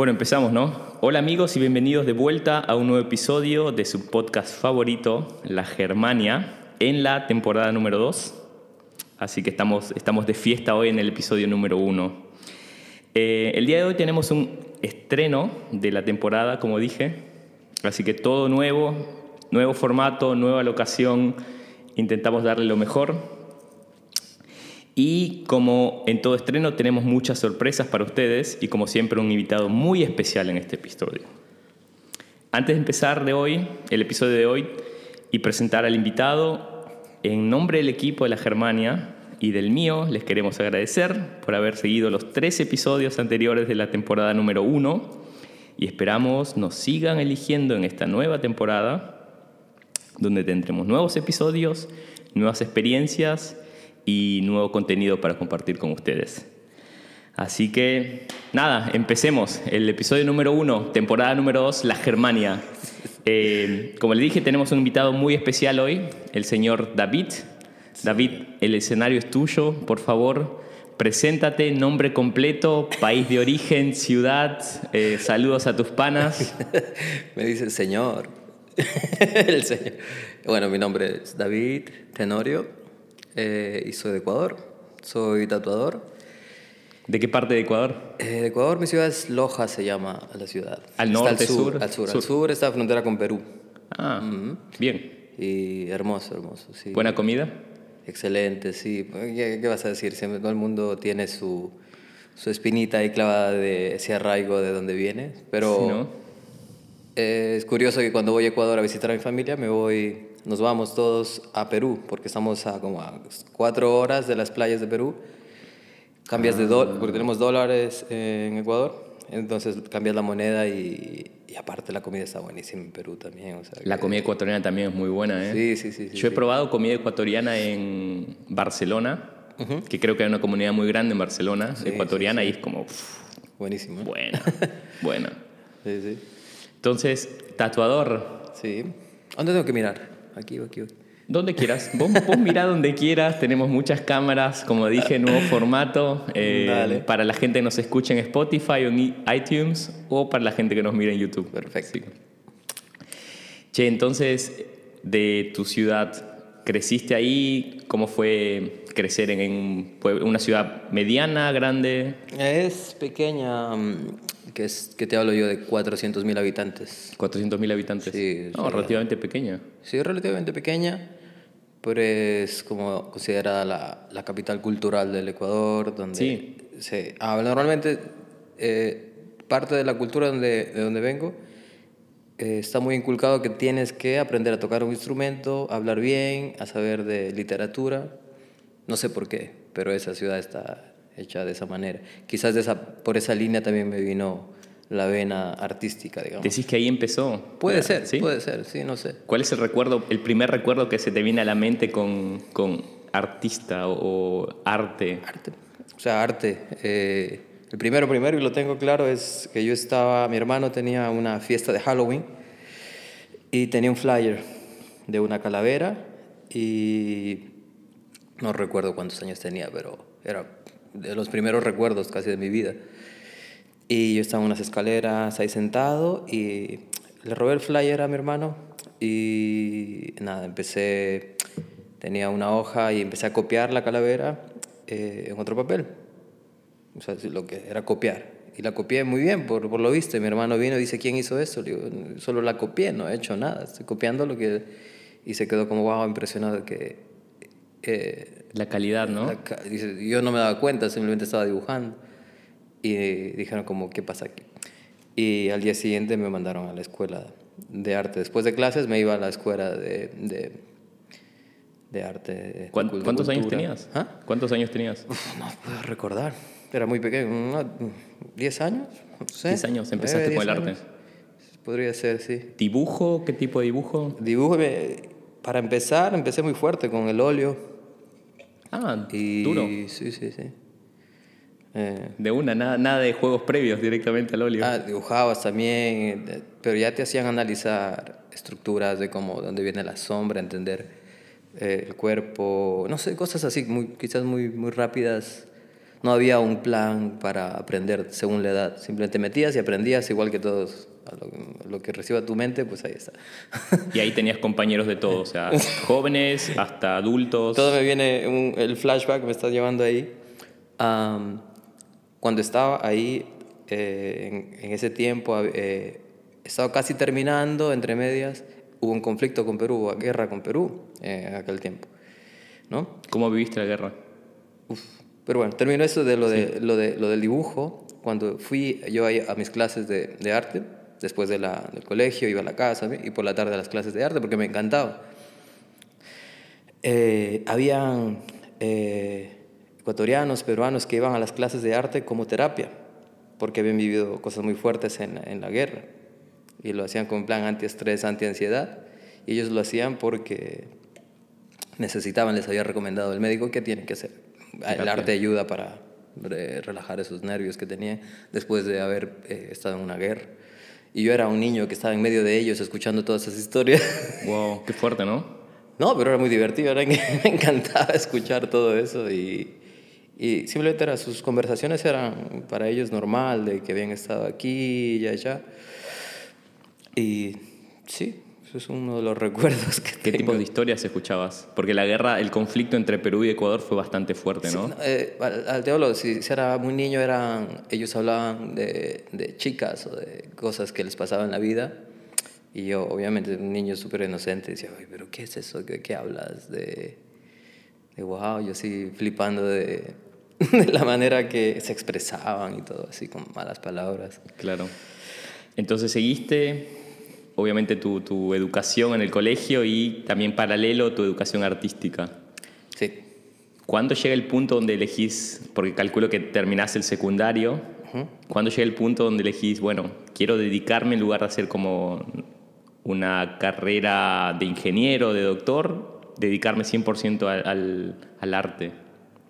Bueno, empezamos, ¿no? Hola amigos y bienvenidos de vuelta a un nuevo episodio de su podcast favorito, La Germania, en la temporada número 2. Así que estamos, estamos de fiesta hoy en el episodio número 1. Eh, el día de hoy tenemos un estreno de la temporada, como dije. Así que todo nuevo, nuevo formato, nueva locación. Intentamos darle lo mejor. Y como en todo estreno tenemos muchas sorpresas para ustedes y como siempre un invitado muy especial en este episodio. Antes de empezar de hoy, el episodio de hoy y presentar al invitado, en nombre del equipo de la Germania y del mío, les queremos agradecer por haber seguido los tres episodios anteriores de la temporada número uno y esperamos nos sigan eligiendo en esta nueva temporada donde tendremos nuevos episodios, nuevas experiencias y nuevo contenido para compartir con ustedes. Así que nada, empecemos. El episodio número uno, temporada número dos, La Germania. Eh, como le dije, tenemos un invitado muy especial hoy, el señor David. David, el escenario es tuyo, por favor. Preséntate, nombre completo, país de origen, ciudad, eh, saludos a tus panas. Me dice el señor. el señor. Bueno, mi nombre es David Tenorio, eh, y soy de Ecuador. Soy tatuador. ¿De qué parte de Ecuador? Eh, de Ecuador, mi ciudad es Loja, se llama la ciudad. ¿Al norte, sur, Al sur, al sur está la frontera con Perú. Ah, bien. Y hermoso, hermoso, sí. ¿Buena comida? Excelente, sí. ¿Qué, qué vas a decir? Siempre todo el mundo tiene su, su espinita ahí clavada de ese arraigo de donde viene. Pero Sí, ¿no? Eh, es curioso que cuando voy a Ecuador a visitar a mi familia, me voy, nos vamos todos a Perú, porque estamos a como a cuatro horas de las playas de Perú. Cambias de dólar, porque tenemos dólares en Ecuador, entonces cambias la moneda y, y aparte la comida está buenísima en Perú también. o sea La que- comida ecuatoriana también es muy buena, ¿eh? Sí, sí, sí. sí, Yo he sí. probado comida ecuatoriana en Barcelona, que creo que hay una comunidad muy grande en Barcelona, Sí, ecuatoriana, y es como, pff, Buenísimo. buena, buena. Sí, sí. Entonces, tatuador, Sí. ¿Dónde tengo que mirar? Aquí o aquí. aquí. donde quieras. Vos, vos mirá donde quieras, tenemos muchas cámaras, como dije, nuevo formato, eh, Dale. para la gente que nos escucha en Spotify o en iTunes, o para la gente que nos mira en YouTube. Perfecto. Sí. Che, entonces, de tu ciudad, ¿creciste ahí? ¿Cómo fue crecer en, en una ciudad mediana, grande? Es pequeña, mm, que, es, que te hablo yo de 400 mil habitantes. 400.000 habitantes. Sí, no, relativamente pequeña. Sí, relativamente pequeña, pero es como considerada la, la capital cultural del Ecuador, donde Sí. se habla normalmente eh, parte de la cultura donde, de donde vengo. eh, está muy inculcado que tienes que aprender a tocar un instrumento, hablar bien, a saber de literatura. No sé por qué, pero esa ciudad está hecha de esa manera. Quizás de esa, por esa línea también me vino la vena artística, digamos. Decís que ahí empezó. Puede ser, ¿sí? puede ser, sí, no sé. ¿Cuál es el recuerdo, el primer recuerdo que se te viene a la mente con, con artista o, o arte? Arte. O sea, arte. eh, el primero, primero, y lo tengo claro, es que yo estaba, mi hermano tenía una fiesta de Halloween y tenía un flyer de una calavera y no recuerdo cuántos años tenía, pero era de los primeros recuerdos casi de mi vida. Y yo estaba en unas escaleras ahí sentado y le robé el flyer a mi hermano y nada, empecé, tenía una hoja y empecé a copiar la calavera eh, en otro papel. O sea, lo que era copiar. Y la copié muy bien, por, por lo visto. Mi hermano vino y dice, ¿quién hizo esto? Le solo la copié, no he hecho nada. Estoy copiando lo que... Y se quedó como, wow, impresionado que... eh, La calidad, ¿no? la yo no me daba cuenta, simplemente estaba dibujando. Y dijeron como, ¿qué pasa aquí? Y al día siguiente me mandaron a la escuela de arte. Después de clases me iba a la escuela de, de, de arte. de ¿Cuán- cul- de ¿Cuántos años cultura. tenías? ¿Ah? ¿Cuántos años tenías? Uf, no puedo recordar. Era muy pequeño. ¿10 años? No sé. 10 años empezaste Nueve, con el 10 arte. años. Podría ser, sí. ¿Dibujo? ¿Qué tipo de dibujo? Dibujo, para empezar, empecé muy fuerte con el óleo. Ah, Y, duro. Sí, sí, sí. Eh, De una, nada, nada de juegos previos directamente al óleo. Ah, dibujabas también, eh, pero ya te hacían analizar estructuras de cómo, dónde viene la sombra, entender eh, el cuerpo, no sé, cosas así, muy, quizás muy, muy rápidas, no había un plan para aprender según la edad. Simplemente metías y aprendías igual que todos. Lo, lo, que reciba tu mente, pues ahí está. Y ahí tenías compañeros de todo, o sea, jóvenes hasta adultos. Todo me viene, un, el flashback me está llevando ahí. Um, cuando estaba ahí, eh, en, en, ese tiempo, eh, estaba casi terminando, entre medias, hubo un conflicto con Perú, hubo guerra con Perú eh, en aquel tiempo. ¿no? ¿Cómo viviste la guerra? Uf. Pero bueno, terminó eso de lo, de, sí. lo, de, lo del dibujo. Cuando fui yo a, mis clases de, de arte, después de la, del colegio, iba a la casa y por la tarde a las clases de arte porque me encantaba. Eh, habían eh, ecuatorianos, peruanos que iban a las clases de arte como terapia, porque habían vivido cosas muy fuertes en, en la guerra y lo hacían con plan antiestrés, antiansiedad. Y ellos lo hacían porque necesitaban, les había recomendado el médico que tienen que hacer. El arte ayuda para relajar esos nervios que tenía después de haber eh, estado en una guerra. Y yo era un niño que estaba en medio de ellos escuchando todas esas historias. Wow, qué fuerte, ¿no? No, pero era muy divertido, era, me encantaba escuchar todo eso y, y simplemente era, sus conversaciones eran para ellos normal, de que habían estado aquí y allá. Y sí, eso es uno de los recuerdos que ¿Qué tengo. tipo de historias escuchabas? Porque la guerra, el conflicto entre Perú y Ecuador fue bastante fuerte, ¿no? Sí, eh, al, al teólogo, si, si, era muy niño, eran, ellos hablaban de, de, chicas o de cosas que les pasaban en la vida. Y yo, obviamente, un niño súper inocente, decía, Ay, pero ¿qué es eso? ¿De qué hablas? De, de wow, yo así flipando de, de la manera que se expresaban y todo, así con malas palabras. Claro. Entonces seguiste obviamente tu, tu, educación en el colegio y también paralelo tu educación artística. Sí. ¿Cuándo llega el punto donde elegís, porque calculo que terminás el secundario, uh -huh. ¿cuándo llega el punto donde elegís, bueno, quiero dedicarme en lugar de hacer como una carrera de ingeniero, de doctor, dedicarme 100% al, al, al, arte?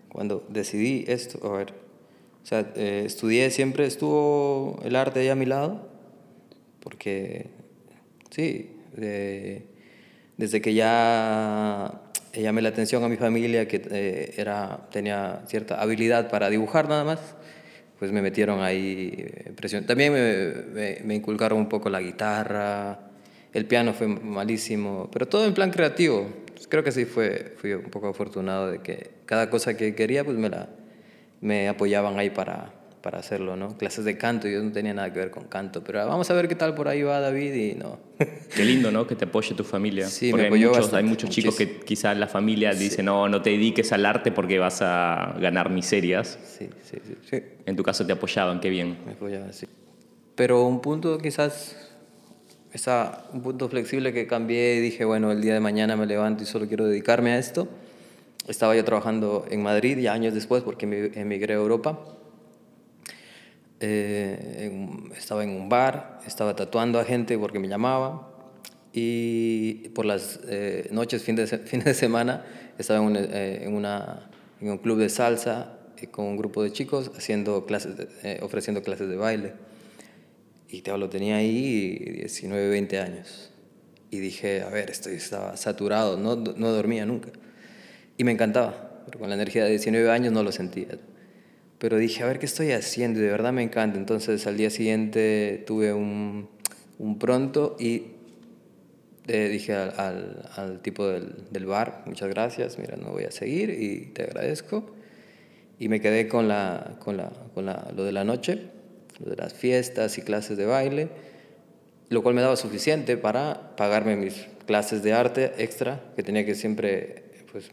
Cuando decidí esto, a ver, o sea, eh, estudié siempre, estuvo el arte ahí a mi lado, porque Sí, de, desde que ya llamé la atención a mi familia, que eh, era, tenía cierta habilidad para dibujar nada más, pues me metieron ahí eh, presión. También me, me, inculcaron un poco la guitarra, el piano fue malísimo, pero todo en plan creativo. Pues creo que sí fue, fui un poco afortunado de que cada cosa que quería, pues me, la, me apoyaban ahí para, para hacerlo, ¿no? Clases de canto, yo no tenía nada que ver con canto, pero vamos a ver qué tal por ahí va David y no. Qué lindo, ¿no? Que te apoye tu familia. Sí, porque me apoyó hay muchos, bastante, hay muchos chicos que quizás la familia sí. dice, no, no te dediques al arte porque vas a ganar miserias. Sí, sí, sí, sí. En tu caso te apoyaban, qué bien. Me apoyaban, sí. Pero un punto quizás, esa, un punto flexible que cambié y dije, bueno, el día de mañana me levanto y solo quiero dedicarme a esto. Estaba yo trabajando en Madrid ya años después porque emigré a Europa eh, estaba en un bar, estaba tatuando a gente porque me llamaba y por las eh, noches, fines de, fin de semana, estaba en, un, eh, en, un club de salsa con un grupo de chicos haciendo clases ofreciendo clases de baile. Y te lo tenía ahí 19, 20 años. Y dije, a ver, estoy, estaba saturado, no, no dormía nunca. Y me encantaba, pero con la energía de 19 años no lo sentía pero dije, a ver qué estoy haciendo, de verdad me encanta. Entonces al día siguiente tuve un, un pronto y eh, dije al, al, al tipo del, del, bar, muchas gracias, mira, no voy a seguir y te agradezco. Y me quedé con, la, con, la, con la, lo de la noche, lo de las fiestas y clases de baile, lo cual me daba suficiente para pagarme mis clases de arte extra, que tenía que siempre, pues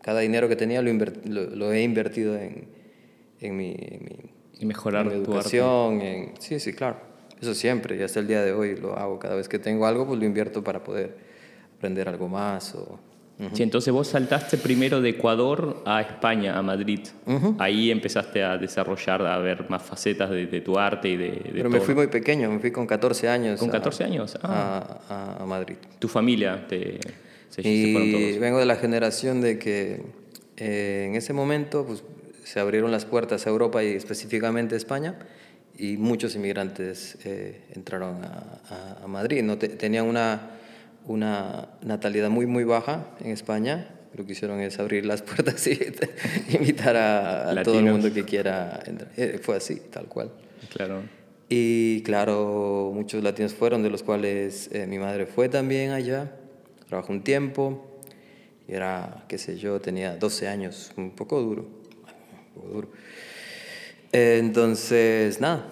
cada dinero que tenía lo, lo, lo he invertido en en mi, en mi, y mejorar en mi educación. En, sí, sí, claro. Eso siempre, y hasta el día de hoy lo hago. Cada vez que tengo algo, pues lo invierto para poder aprender algo más. O, uh -huh. Sí, entonces vos saltaste primero de Ecuador a España, a Madrid. Uh -huh. Ahí empezaste a desarrollar, a ver más facetas de, de tu arte y de, de Pero todo. me fui muy pequeño, me fui con 14 años. ¿Con 14 a, años? Ah. A, a, Madrid. ¿Tu familia te, se, y se vengo de la generación de que eh, en ese momento, pues se abrieron las puertas a Europa y específicamente a España y muchos inmigrantes eh, entraron a, a, a, Madrid. ¿no? Tenían una, una natalidad muy, muy baja en España Lo que hicieron es abrir las puertas y invitar a, a todo el mundo que quiera entrar. Eh, fue así, tal cual. Claro. Y claro, muchos latinos fueron, de los cuales eh, mi madre fue también allá, trabajó un tiempo, y era, qué sé yo, tenía 12 años, un poco duro, Entonces, nada,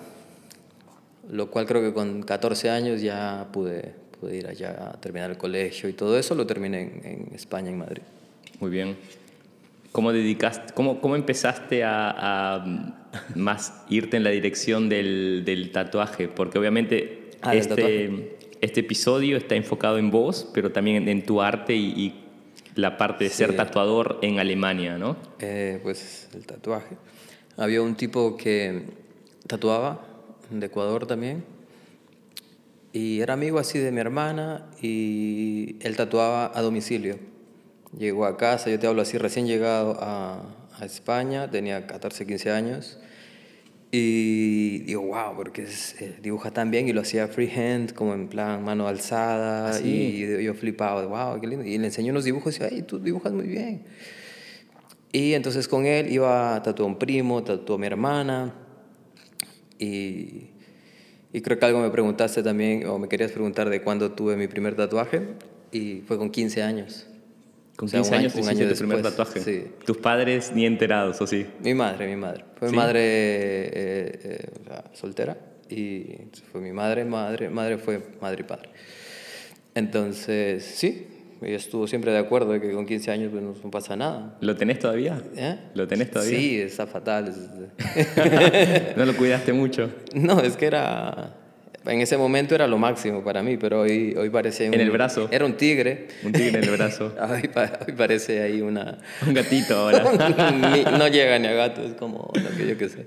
lo cual creo que con 14 años ya pude, pude ir allá a terminar el colegio y todo eso lo terminé en, en España, en Madrid. Muy bien. ¿Cómo, dedicaste, cómo, cómo empezaste a, a, más irte en la dirección del, del tatuaje? Porque obviamente Ah, este, este episodio está enfocado en vos, pero también en, en tu arte y, y la parte de ser Sí. tatuador en Alemania, ¿no? Eh, pues el tatuaje. Había un tipo que tatuaba, de Ecuador también, y era amigo así de mi hermana y él tatuaba a domicilio. Llegó a casa, yo te hablo así, recién llegado a, a España, tenía 14, 15 años, y digo, wow, porque es- eh, dibuja tan bien y lo hacía freehand, como en plan mano alzada, ¿Ah, sí? y yo flipaba, wow, qué lindo. Y le enseñó unos dibujos y decía, ay, tú dibujas muy bien. Y entonces con él iba, tatuó a un primo, tatuó a mi hermana. Y, y creo que algo me preguntaste también, o me querías preguntar de cuándo tuve mi primer tatuaje. Y fue con 15 años. Con O sea, 15 un año- años un año tu primer tatuaje. sí. Tus padres ni enterados, ¿o sí? Mi madre, mi madre. Fue ¿Sí? mi madre eh, eh, o sea, soltera. Y fue mi madre, madre, madre fue madre y padre. Entonces, sí, ella estuvo siempre de acuerdo de que con 15 años pues, no, pasa nada. ¿Lo tenés todavía? ¿Eh? ¿Lo tenés todavía? Sí, está fatal. ¿No lo cuidaste mucho? No, es que era. En ese momento era lo máximo para mí, pero hoy, hoy parece. En un- el brazo. Era un tigre. Un tigre en el brazo. Hoy, pa- hoy parece ahí una. Un gatito ahora. No llega ni a gato, es como lo que yo que sé.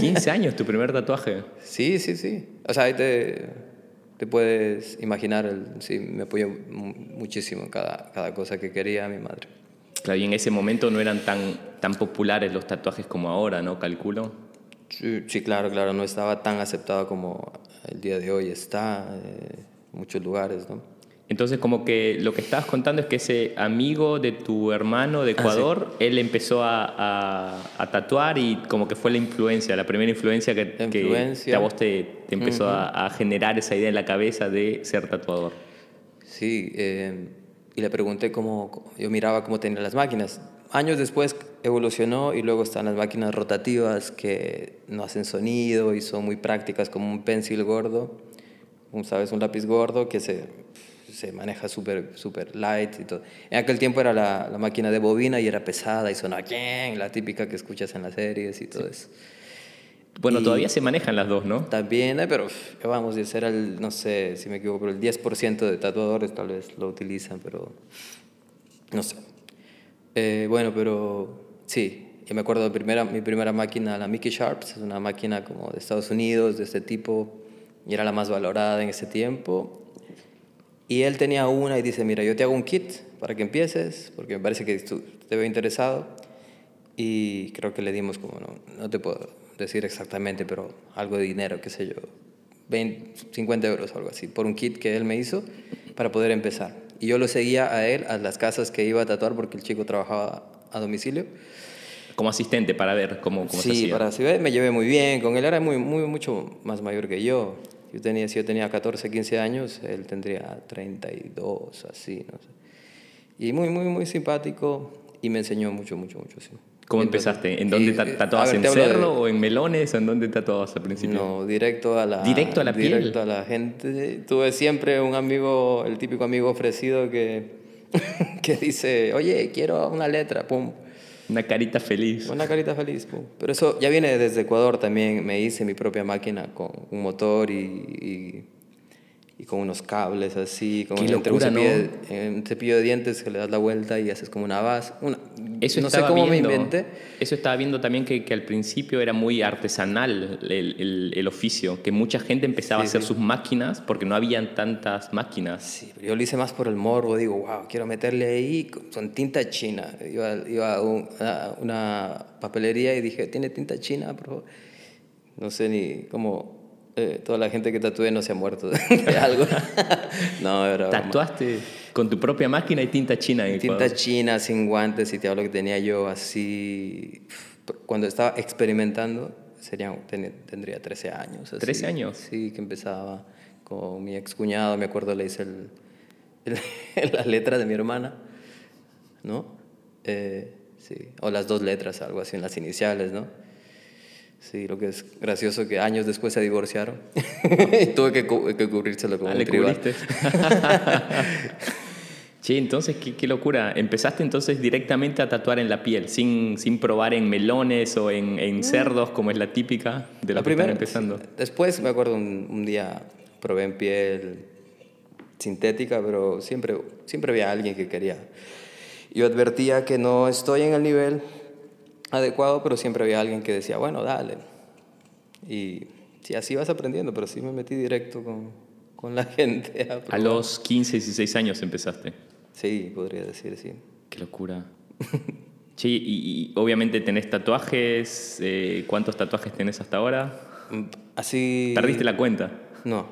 15 años, tu primer tatuaje. Sí, sí, sí. O sea, ahí te, te puedes imaginar. El, sí, me apoyó mu- muchísimo en cada, cada cosa que quería mi madre. Claro, y en ese momento no eran tan, tan populares los tatuajes como ahora, ¿no? Calculo. Sí, sí, claro, claro. No estaba tan aceptado como el día de hoy está eh, en muchos lugares, ¿no? Entonces, como que lo que estabas contando es que ese amigo de tu hermano Ah, de Ecuador, él empezó a, a- a tatuar y como que fue la influencia, la primera influencia que, influencia. que a vos te, te empezó a, a generar esa idea en la cabeza de ser tatuador. Sí, eh, y le pregunté cómo, yo miraba cómo tenía las máquinas. Años después evolucionó y luego están las máquinas rotativas que no hacen sonido y son muy prácticas, como un pencil gordo, un, ¿sabes? Un lápiz gordo que se, se maneja súper super light y todo. En aquel tiempo era la, la máquina de bobina y era pesada y sonaba "Quién", la típica que escuchas en las series y todo eso. Bueno, Y- todavía se manejan las dos, ¿no? También, eh, pero vamos, ese era el, no sé si me equivoco, pero el 10% de tatuadores tal vez lo utilizan, pero no sé. Eh, bueno, pero sí, yo me acuerdo de primera, mi primera máquina, la Mickey Sharps, es una máquina como de Estados Unidos, de este tipo, y era la más valorada en ese tiempo. Y él tenía una y dice, mira, yo te hago un kit para que empieces, porque me parece que tú te veo interesado. Y creo que le dimos como, no, no te puedo decir exactamente, pero algo de dinero, qué sé yo, 20, 50 euros algo así, por un kit que él me hizo para poder empezar. Y yo lo seguía a él, a las casas que iba a tatuar, porque el chico trabajaba a domicilio. Como asistente para ver cómo, cómo se Sí, hacía. para así ver, me llevé muy bien con él, era muy, muy, mucho más mayor que yo. yo tenía, si yo tenía 14, 15 años, él tendría 32, así, no sé. Y muy, muy, muy simpático y me enseñó mucho, mucho, mucho, sí. ¿Cómo empezaste? ¿En dónde eh, tatuabas? ¿En hablo de- cerro o en melones? ¿En dónde tatuabas al principio? No, directo a la... ¿Directo a la piel? Directo a la gente. Tuve siempre un amigo, el típico amigo ofrecido que, que dice, oye, quiero una letra, pum. Una carita feliz. Una carita feliz, pum. Pero eso ya viene desde Ecuador también. Me hice mi propia máquina con un motor y, y, y con unos cables así. Entre un locura, ¿no? cepillo, de, un cepillo de dientes que le das la vuelta y haces como una base. Una, Eso no sé estaba cómo viendo, me inventé. Eso estaba viendo también que, que al principio era muy artesanal el, el- el oficio, que mucha gente empezaba Sí, a hacer sí. sus máquinas porque no habían tantas máquinas. Sí, pero yo lo hice más por el morbo. Digo, wow, quiero meterle ahí con, tinta china. Iba, iba a, un- a una papelería y dije, ¿tiene tinta china? Pero no sé ni cómo eh, toda la gente que tatué no se ha muerto de algo. no, era broma. ¿Tatuaste Con tu propia máquina y tinta china en Tinta china, sin guantes, y te hablo que tenía yo así. Cuando estaba experimentando, sería, tendría 13 años. Así. ¿13 años? Sí, que empezaba con mi ex cuñado, me acuerdo, le hice el, la letra de mi hermana, ¿no? Eh, sí, o las dos letras, algo así, en las iniciales, ¿no? Sí, lo que es gracioso que años después se divorciaron y tuve que, que cubrírselo como ah, un tribal. Sí, entonces, ¿qué, qué, locura. Empezaste entonces directamente a tatuar en la piel, sin, sin probar en melones o en, en mm. cerdos, como es la típica de la, primera empezando. Después, me acuerdo, un, un, día probé en piel sintética, pero siempre, siempre había alguien que quería. Yo advertía que no estoy en el nivel adecuado, pero siempre había alguien que decía, bueno, dale. Y sí, así vas aprendiendo, pero sí me metí directo con, con la gente. A, a, los 15, 16 años empezaste. Sí, podría decir, sí. Qué locura. sí, y, obviamente tenés tatuajes. Eh, ¿Cuántos tatuajes tenés hasta ahora? Mm, así... ¿Perdiste la cuenta? No.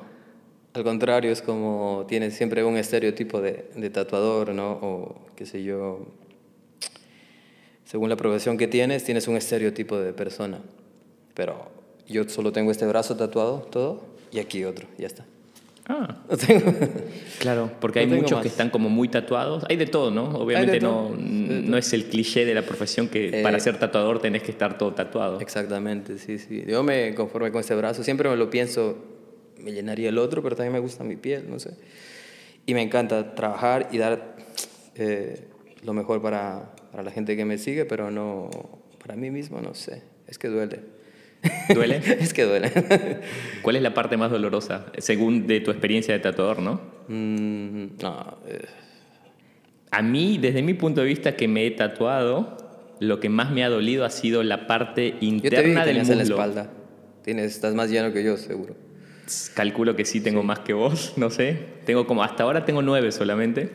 Al contrario, es como tienes siempre un estereotipo de, de tatuador, ¿no? O qué sé yo, según la profesión que tienes, tienes un estereotipo de persona. Pero yo solo tengo este brazo tatuado, todo, y aquí otro, ya está. Ah. claro, porque hay muchos que están como muy tatuados. Hay de todo, ¿no? Obviamente no, no es el cliché de la profesión que para eh, ser tatuador tenés que estar todo tatuado. Exactamente, sí, sí. Yo me conformo con este brazo. Siempre me lo pienso, me llenaría el otro, pero también me gusta mi piel, no sé. Y me encanta trabajar y dar eh, lo mejor para, para la gente que me sigue, pero no, para mí mismo no sé. Es que duele. ¿Duele? es que duele. ¿Cuál es la parte más dolorosa, según de tu experiencia de tatuador, no? Mm, no. Eh. A mí, desde mi punto de vista que me he tatuado, lo que más me ha dolido ha sido la parte interna yo te vi del en la espalda. Tienes, estás más lleno que yo, seguro. Calculo que sí tengo más que vos, no sé. Tengo como, hasta ahora tengo nueve solamente.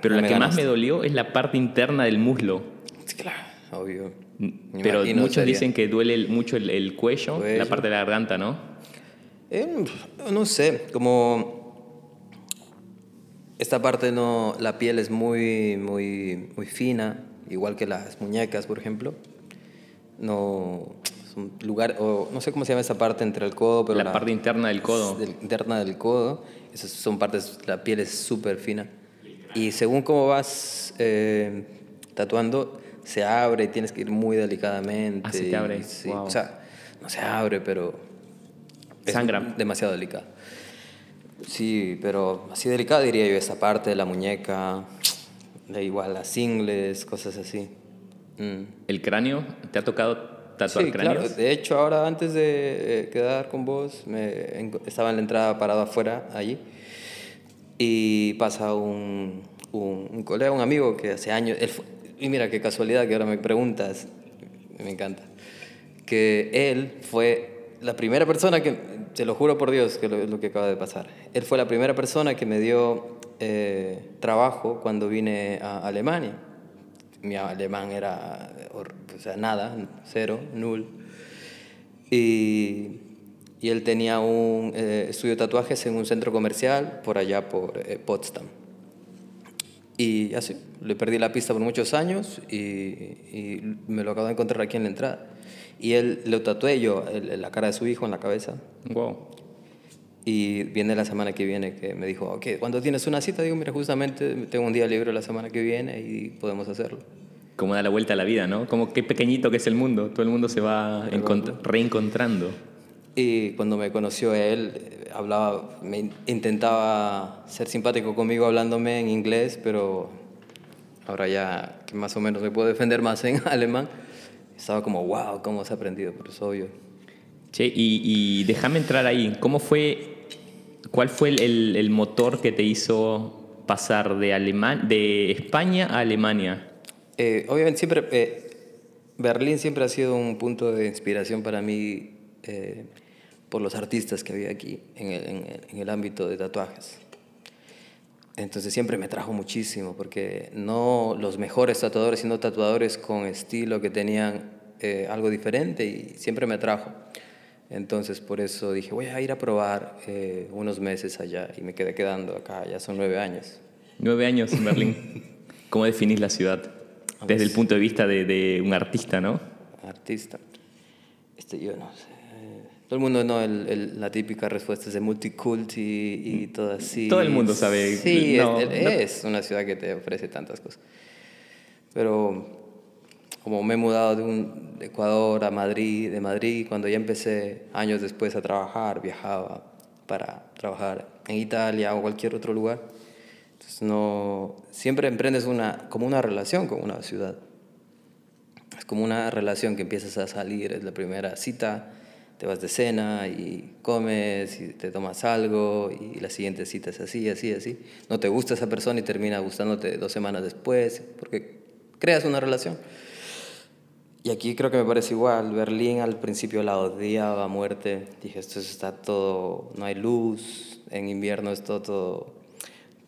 pero la que más me dolió es la parte interna del muslo. claro, obvio. pero muchos dicen que duele mucho el, cuello, la parte de la garganta, ¿no? Eh, no sé, como esta parte no, la piel es muy, muy, muy fina, igual que las muñecas, por ejemplo. No, un lugar, o no sé cómo se llama esa parte entre el codo, pero... La, parte interna del codo. interna del codo, esas son partes, la piel es súper fina. Y según cómo vas eh, tatuando, se abre y tienes que ir muy delicadamente. Ah, se abre. O sea, no se abre, pero... Sangra. demasiado delicado. Sí, pero así delicada diría yo esa parte de la muñeca, de igual las ingles, cosas así. Mm. ¿El cráneo? ¿Te ha tocado sí, Claro. De hecho, ahora antes de eh, quedar con vos, me, estaba en la entrada parado afuera allí y pasa un, un, colega, un amigo que hace años, y mira qué casualidad que ahora me preguntas, me encanta, que él fue la primera persona que, te lo juro por Dios que lo, lo que acaba de pasar, él fue la primera persona que me dio eh, trabajo cuando vine a Alemania mi alemán era, o sea, nada, cero, null. Y, y él tenía un eh, estudio de tatuajes en un centro comercial por allá por eh, Potsdam. Y así, le perdí la pista por muchos años y, y, me lo acabo de encontrar aquí en la entrada. Y él lo tatué yo, la cara de su hijo en la cabeza. Wow. Y viene la semana que viene que me dijo, ok, cuando tienes una cita, digo, mira, justamente tengo un día libre la semana que viene y podemos hacerlo. Como da la vuelta a la vida, ¿no? Como qué pequeñito que es el mundo, todo el mundo se va reencontrando. Y cuando me conoció él, hablaba, me intentaba ser simpático conmigo hablándome en inglés, pero ahora ya que más o menos me puedo defender más en alemán, estaba como, wow, ¿cómo has aprendido? Pero es obvio. Che, y, y déjame entrar ahí. ¿Cómo fue, cuál fue el, el, motor que te hizo pasar de, Alemán, de España a Alemania? Eh, obviamente siempre, eh, Berlín siempre ha sido un punto de inspiración para mí eh, por los artistas que había aquí en el, en el, ámbito de tatuajes. Entonces siempre me trajo muchísimo, porque no los mejores tatuadores, sino tatuadores con estilo que tenían algo diferente y siempre me trajo. Entonces por eso dije, voy a ir a probar eh, unos meses allá y me quedé quedando acá, ya son nueve años. Nueve años en Berlín. ¿Cómo definís la ciudad? Desde el punto de vista de, de un artista, ¿no? Artista. Este, yo no sé. Todo el mundo, no, el, el, la típica respuesta es de multiculti y, todo así. Todo el mundo sabe. Sí, no, es, no- es una ciudad que te ofrece tantas cosas. Pero como me he mudado de, un, de Ecuador a Madrid, de Madrid, cuando ya empecé años después a trabajar, viajaba para trabajar en Italia o cualquier otro lugar. No, siempre emprendes una, como una relación con una ciudad. Es como una relación que empiezas a salir, es la primera cita, te vas de cena y comes y te tomas algo y la siguiente cita es así, así, así. No te gusta esa persona y termina gustándote dos semanas después porque creas una relación. Y aquí creo que me parece igual. Berlín al principio la odiaba a muerte. Dije, esto está todo, no hay luz. En invierno es todo,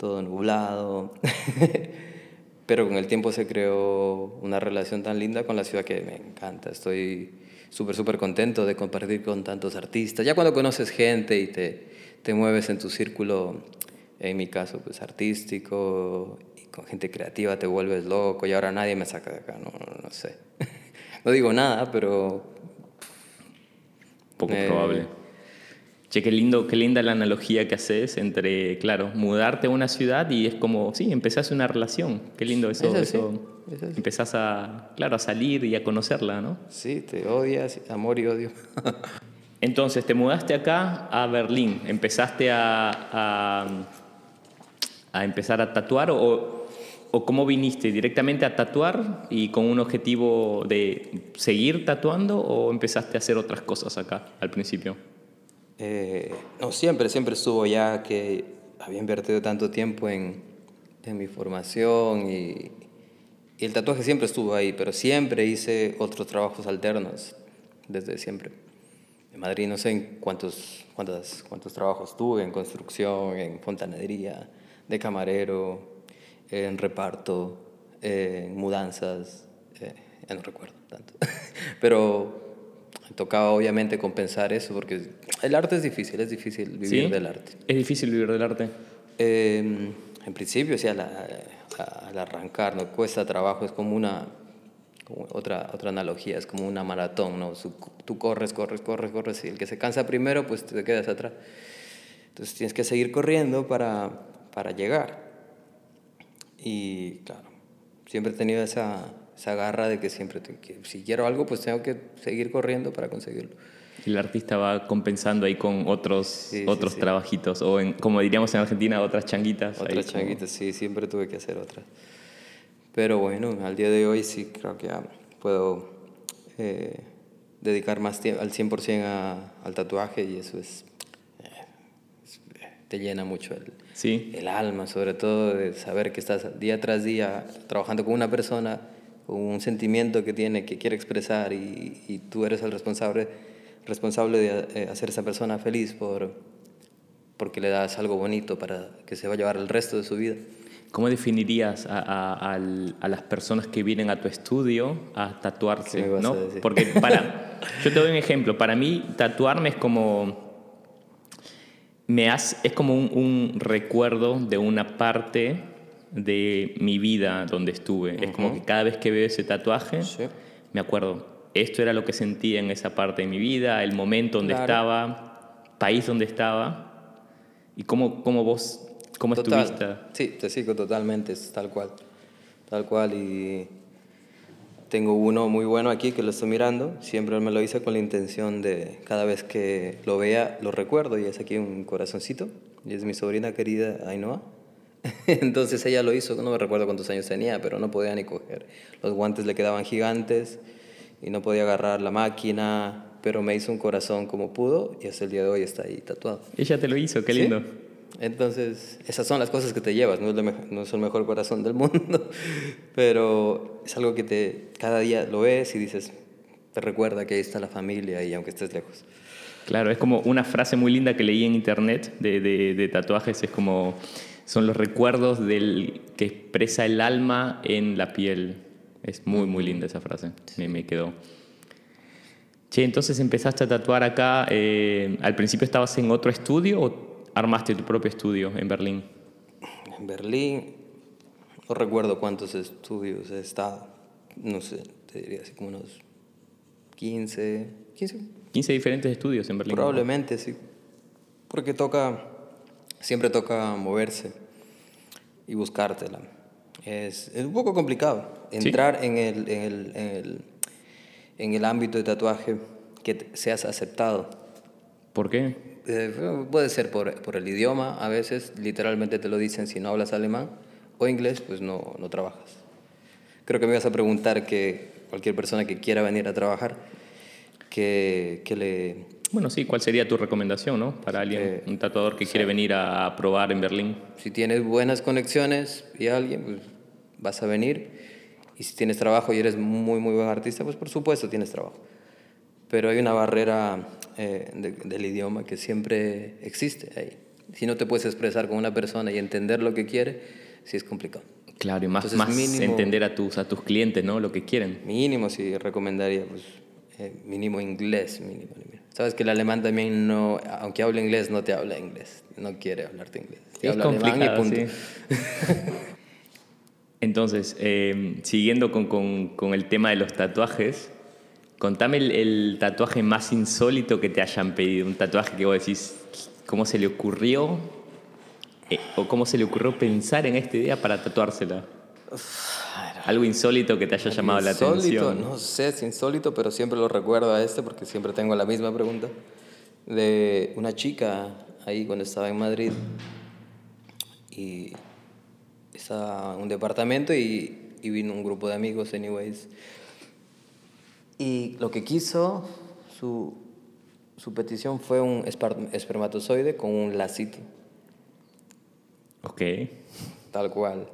todo nublado. Pero con el tiempo se creó una relación tan linda con la ciudad que me encanta. Estoy súper, súper contento de compartir con tantos artistas. Ya cuando conoces gente y te, te mueves en tu círculo, en mi caso, pues artístico, y con gente creativa te vuelves loco y ahora nadie me saca de acá, no, no, no sé. No digo nada, pero... Poco Eh, probable. Che, qué, lindo, qué linda la analogía que haces entre, claro, mudarte a una ciudad y es como, sí, empezás una relación. Qué lindo eso. Es así, eso. es así. Empezás a, claro, a salir y a conocerla, ¿no? Sí, te odias, amor y odio. Entonces, te mudaste acá a Berlín. ¿Empezaste a, a, a empezar a tatuar o, o cómo viniste? ¿Directamente a tatuar y con un objetivo de seguir tatuando o empezaste a hacer otras cosas acá al principio? Eh, no, siempre, siempre estuvo ya que había invertido tanto tiempo en, en mi formación y, y el tatuaje siempre estuvo ahí, pero siempre hice otros trabajos alternos, desde siempre. En Madrid no sé en cuántos, cuántos, cuántos trabajos tuve, en construcción, en fontanería, de camarero, en reparto, en mudanzas, eh, ya no recuerdo tanto. pero tocaba obviamente compensar eso porque el arte es difícil, es difícil vivir ¿Sí? del arte. ¿Es difícil vivir del arte? Eh, en principio, sí, al, al arrancar, no cuesta trabajo, es como una, como otra, otra analogía, es como una maratón, ¿no? Tú corres, corres, corres, corres, y el que se cansa primero, pues te quedas atrás. Entonces tienes que seguir corriendo para, para llegar. Y claro, siempre he tenido esa, esa garra de que siempre, te- que si quiero algo, pues tengo que seguir corriendo para conseguirlo. El artista va compensando ahí con otros, sí, otros sí. trabajitos o, en, como diríamos en Argentina, otras changuitas. Otras como- changuitas, sí, siempre tuve que hacer otras. Pero bueno, al día de hoy sí creo que ya puedo eh, dedicar más tiempo al 100% a- al tatuaje y eso es, eh, es- eh, te llena mucho el, Sí. el alma, sobre todo de saber que estás día tras día trabajando con una persona un sentimiento que tiene, que quiere expresar y, y tú eres el responsable, responsable de eh, hacer a esa persona feliz por, porque le das algo bonito para que se va a llevar el resto de su vida. ¿Cómo definirías a, a- a las personas que vienen a tu estudio a tatuarse? ¿Qué me vas ¿no? a decir? Porque para, yo te doy un ejemplo. Para mí, tatuarme es como, me hace, es como un, un recuerdo de una parte de mi vida donde estuve. Es como que cada vez que veo ese tatuaje, Sí. me acuerdo, esto era lo que sentía en esa parte de mi vida, el momento donde Claro. estaba, país donde estaba, y cómo, cómo vos, cómo Total. estuviste. Sí, te sigo totalmente, es tal cual. Tal cual. Y tengo uno muy bueno aquí que lo estoy mirando. Siempre me lo hice con la intención de cada vez que lo vea, lo recuerdo. Y es aquí un corazoncito. Y es mi sobrina querida Ainhoa. Entonces ella lo hizo, no me recuerdo cuántos años tenía, pero no podía ni coger. Los guantes le quedaban gigantes y no podía agarrar la máquina, pero me hizo un corazón como pudo y hasta el día de hoy está ahí tatuado. Ella te lo hizo, qué ¿Sí? lindo. Entonces, esas son las cosas que te llevas, no es, lo mej- no es el mejor corazón del mundo, pero es algo que te, cada día lo ves y dices, te recuerda que ahí está la familia y aunque estés lejos. Claro, es como una frase muy linda que leí en internet de, de- de tatuajes, es como, son los recuerdos del, que expresa el alma en la piel. Es muy, muy linda esa frase, me, me quedó. Che, entonces empezaste a tatuar acá, eh, al principio estabas en otro estudio o armaste tu propio estudio en Berlín? En Berlín, no recuerdo cuántos estudios he estado, no sé, te diría así como unos 15, 15. 15 diferentes estudios en Berlín. Probablemente, sí. Porque toca, siempre toca moverse y buscártela. Es, es un poco complicado entrar en, el, en, el, en, el, en el ámbito de tatuaje que seas aceptado. ¿Por qué? Eh, puede ser por, por el idioma, a veces literalmente te lo dicen si no hablas alemán o inglés, pues no, no trabajas. Creo que me ibas a preguntar que cualquier persona que quiera venir a trabajar, que, que le... Bueno, sí, ¿cuál sería tu recomendación, no? Para alguien, Eh, un tatuador que quiere venir a probar en Berlín. Si tienes buenas conexiones y alguien, pues vas a venir. Y si tienes trabajo y eres muy, muy buen artista, pues por supuesto tienes trabajo. Pero hay una barrera eh, de- del idioma que siempre existe ahí. Si no te puedes expresar con una persona y entender lo que quiere, sí es complicado. Claro, y más, Entonces, más mínimo- entender a tus, a tus clientes, ¿no? Lo que quieren. Mínimo sí recomendaría, pues eh, mínimo inglés, mínimo, mínimo. Sabes que el alemán también no, aunque hable inglés, no te habla inglés. No quiere hablarte inglés. Te Es habla alemán y complicado, punto. sí. Entonces, eh, siguiendo con, con- con el tema de los tatuajes, contame el, el tatuaje más insólito que te hayan pedido. Un tatuaje que vos decís, ¿cómo se le ocurrió? Eh, ¿O cómo se le ocurrió pensar en esta idea para tatuársela? Algo insólito que te haya llamado la Insólito, atención. No sé, es insólito, pero siempre lo recuerdo a este porque siempre tengo la misma pregunta. De una chica ahí cuando estaba en Madrid y estaba en un departamento y, y vino un grupo de amigos, anyways. Y lo que quiso, su, su petición fue un espermatozoide con un lacito, Ok. tal cual.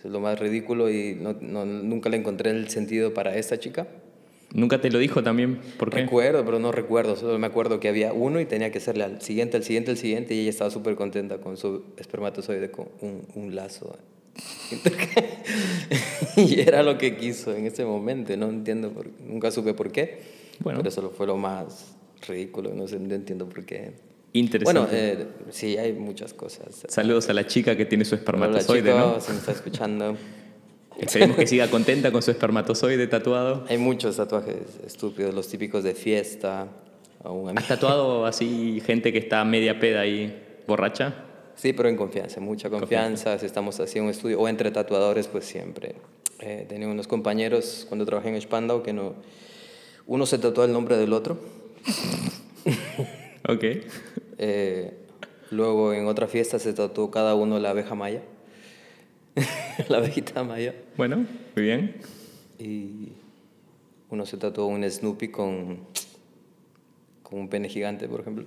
Eso es lo más ridículo y no, no- nunca le encontré el sentido para esta chica. ¿Nunca te lo dijo también? ¿Por qué? Recuerdo, pero no recuerdo. Solo me acuerdo que había uno y tenía que hacerle al siguiente, al siguiente, al siguiente. Y ella estaba súper contenta con su espermatozoide con un, un lazo. y era lo que quiso en ese momento. No entiendo, por, nunca supe por qué. Bueno. Pero eso fue lo más ridículo. No, sé, no entiendo por qué. Interesante. Bueno, eh, sí, hay muchas cosas. Saludos a la chica que tiene su Hola, espermatozoide, chico, ¿no? si me está escuchando. Esperemos que siga contenta con su espermatozoide tatuado. Hay muchos tatuajes estúpidos, los típicos de fiesta. ¿Has tatuado así gente que está media peda ahí borracha? Sí, pero en confianza, mucha confianza. Si estamos haciendo un estudio o entre tatuadores, pues siempre. Eh, tenía unos compañeros cuando trabajé en Spandau que no. Uno se tatuó el nombre del otro. Ok. Eh, luego en otra fiesta se tatuó cada uno la abeja maya. la abejita maya. Bueno, muy bien. Y uno se tatuó un Snoopy con, con un pene gigante, por ejemplo.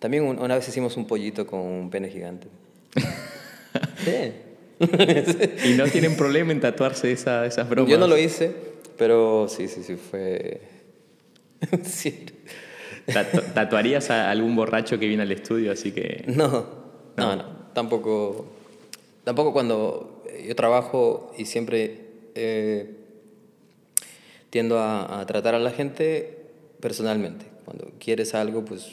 También un- una vez hicimos un pollito con un pene gigante. sí. ¿Y no tienen problema en tatuarse esa- esas bromas? Yo no lo hice, pero sí, sí, sí, fue... sí. Tatu- ¿Tatuarías a algún borracho que viene al estudio? Así que... No, no, no, tampoco, tampoco cuando yo trabajo y siempre eh, tiendo a, a tratar a la gente personalmente. Cuando quieres algo, pues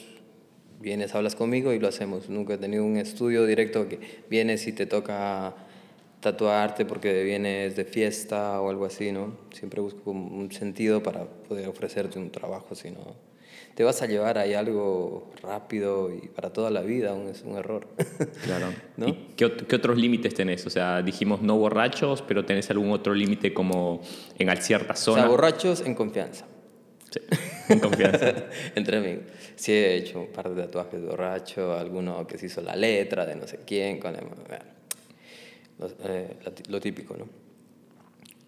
vienes, hablas conmigo y lo hacemos. Nunca he tenido un estudio directo que vienes y te toca tatuarte porque vienes de fiesta o algo así, ¿no? Siempre busco un un sentido para poder ofrecerte un trabajo, si no te vas a llevar ahí algo rápido y para toda la vida, un, es un error. Claro. ¿No? ¿Y qué, qué otros límites tenés? O sea, dijimos no borrachos, pero tenés algún otro límite como en ciertas o sea, zonas. borrachos en confianza. Sí, en confianza. Entre amigos. Sí he hecho un par de tatuajes borracho, alguno que se hizo la letra de no sé quién, con el- bueno, eh, lo tí- lo típico, ¿no?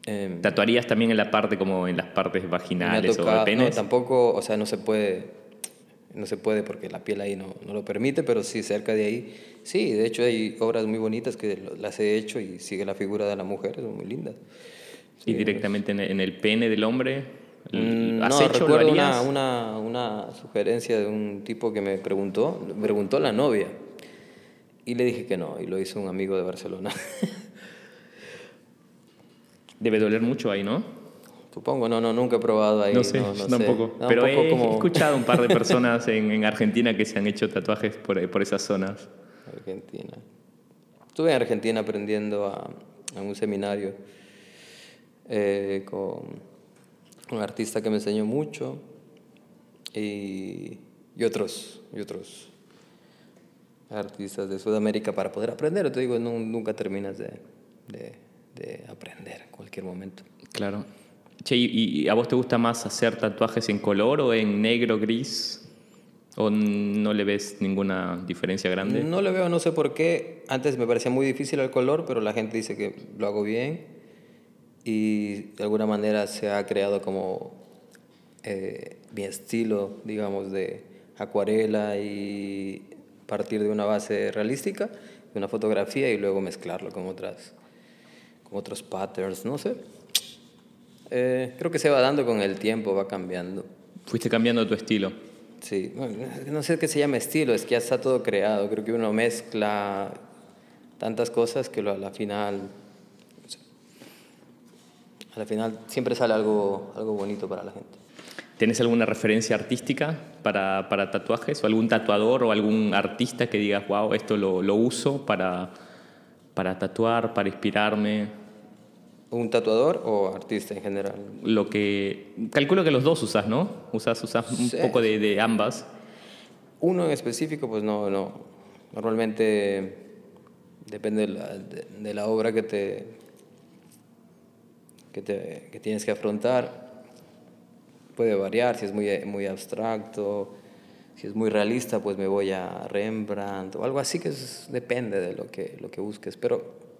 Em, ¿Tatuarías también en la parte como en las partes vaginales o de tocado- no, penes? tampoco, o sea, no se puede, no se puede porque la piel ahí no, no lo permite, pero sí cerca de ahí, sí, de hecho hay obras muy bonitas que las he hecho y sigue la figura de la mujer, son muy lindas. y directamente en el, en el pene del hombre. Mm, ¿Has no, hecho? ¿Lo recuerdo una, una, una sugerencia de un tipo que me preguntó, me preguntó la novia. Y le dije que no, y lo hizo un amigo de Barcelona. Debe doler mucho ahí, ¿no? Supongo, no, no, nunca he probado ahí. No sé, no, no sé. tampoco. Un Pero he como escuchado un par de personas en, en Argentina que se han hecho tatuajes por, por esas zonas. Argentina. Estuve en Argentina aprendiendo a, a un seminario eh, con un artista que me enseñó mucho y, y, otros, y otros artistas de Sudamérica para poder aprender. Te digo, no, nunca terminas de, de, de, aprender en cualquier momento. Claro. Che, ¿y, ¿y a vos te gusta más hacer tatuajes en color o en negro, gris? ¿O no le ves ninguna diferencia grande? No le veo, no sé por qué. Antes me parecía muy difícil el color, pero la gente dice que lo hago bien. Y de alguna manera se ha creado como eh, mi estilo, digamos, de acuarela y partir de una base realística, de una fotografía y luego mezclarlo con, otras, otros patterns, no sé. Eh, creo que se va dando con el tiempo, va cambiando. Fuiste cambiando tu estilo. Sí, no sé qué se llama estilo, es que ya está todo creado. Creo que uno mezcla tantas cosas que a la final, a la final siempre sale algo, algo bonito para la gente. ¿Tienes alguna referencia artística para, para, tatuajes? ¿O algún tatuador o algún artista que digas, wow, esto lo, lo uso para, para tatuar, para inspirarme? ¿Un tatuador o artista en general? Lo que. Calculo que los dos usas, ¿no? Usas, usas un sí. poco de, de, ambas. Uno en específico, pues no, no. Normalmente depende de la, de, de la obra que te, que te. que tienes que afrontar. Puede variar, si es muy, muy abstracto, si es muy realista, pues me voy a Rembrandt o algo así que es, depende de lo que, lo que busques. Pero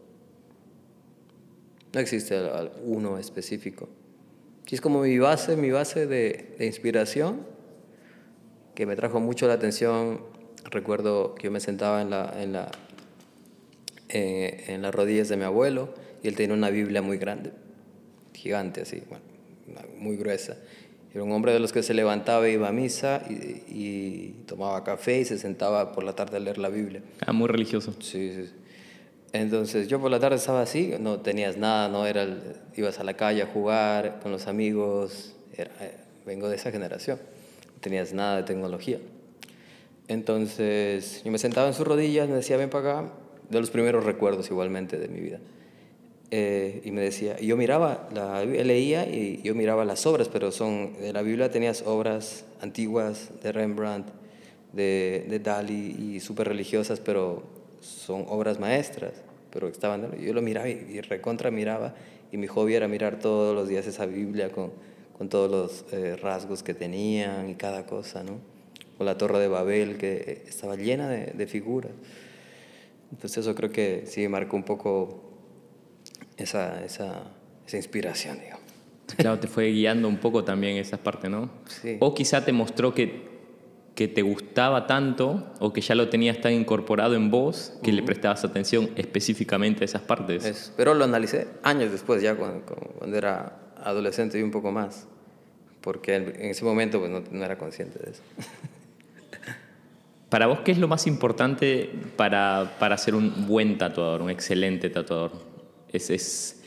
no existe uno específico. Y es como mi base, mi base de, de, inspiración, que me trajo mucho la atención. Recuerdo que yo me sentaba en, la, en, la, eh, en las rodillas de mi abuelo y él tenía una Biblia muy grande, gigante así, bueno, muy gruesa. Era un hombre de los que se levantaba, iba a misa y, y, tomaba café y se sentaba por la tarde a leer la Biblia. Ah, muy religioso. Sí, sí. Entonces yo por la tarde estaba así, no tenías nada, no era el, ibas a la calle a jugar con los amigos, era, eh, vengo de esa generación, no tenías nada de tecnología. Entonces yo me sentaba en sus rodillas, me decía ven para acá, de los primeros recuerdos igualmente de mi vida. Eh, y me decía, yo miraba, la, leía y yo miraba las obras, pero son, de la Biblia tenías obras antiguas de Rembrandt, de, de Dali y súper religiosas, pero son obras maestras, pero estaban, yo lo miraba y, y, recontra miraba y mi hobby era mirar todos los días esa Biblia con, con todos los eh, rasgos que tenían y cada cosa, ¿no? O la Torre de Babel que estaba llena de, de figuras. Entonces eso creo que sí marcó un poco esa, esa, esa inspiración, digo. Claro, te fue guiando un poco también esas partes, ¿no? Sí. O quizá te mostró que que te gustaba tanto o que ya lo tenías tan incorporado en vos que uh -huh. le prestabas atención específicamente a esas partes. Es, pero lo analicé años después, ya cuando, cuando, era adolescente y un poco más, porque en ese momento pues, no, no era consciente de eso. Para vos, ¿qué es lo más importante para, para ser un buen tatuador, un excelente tatuador? Es, es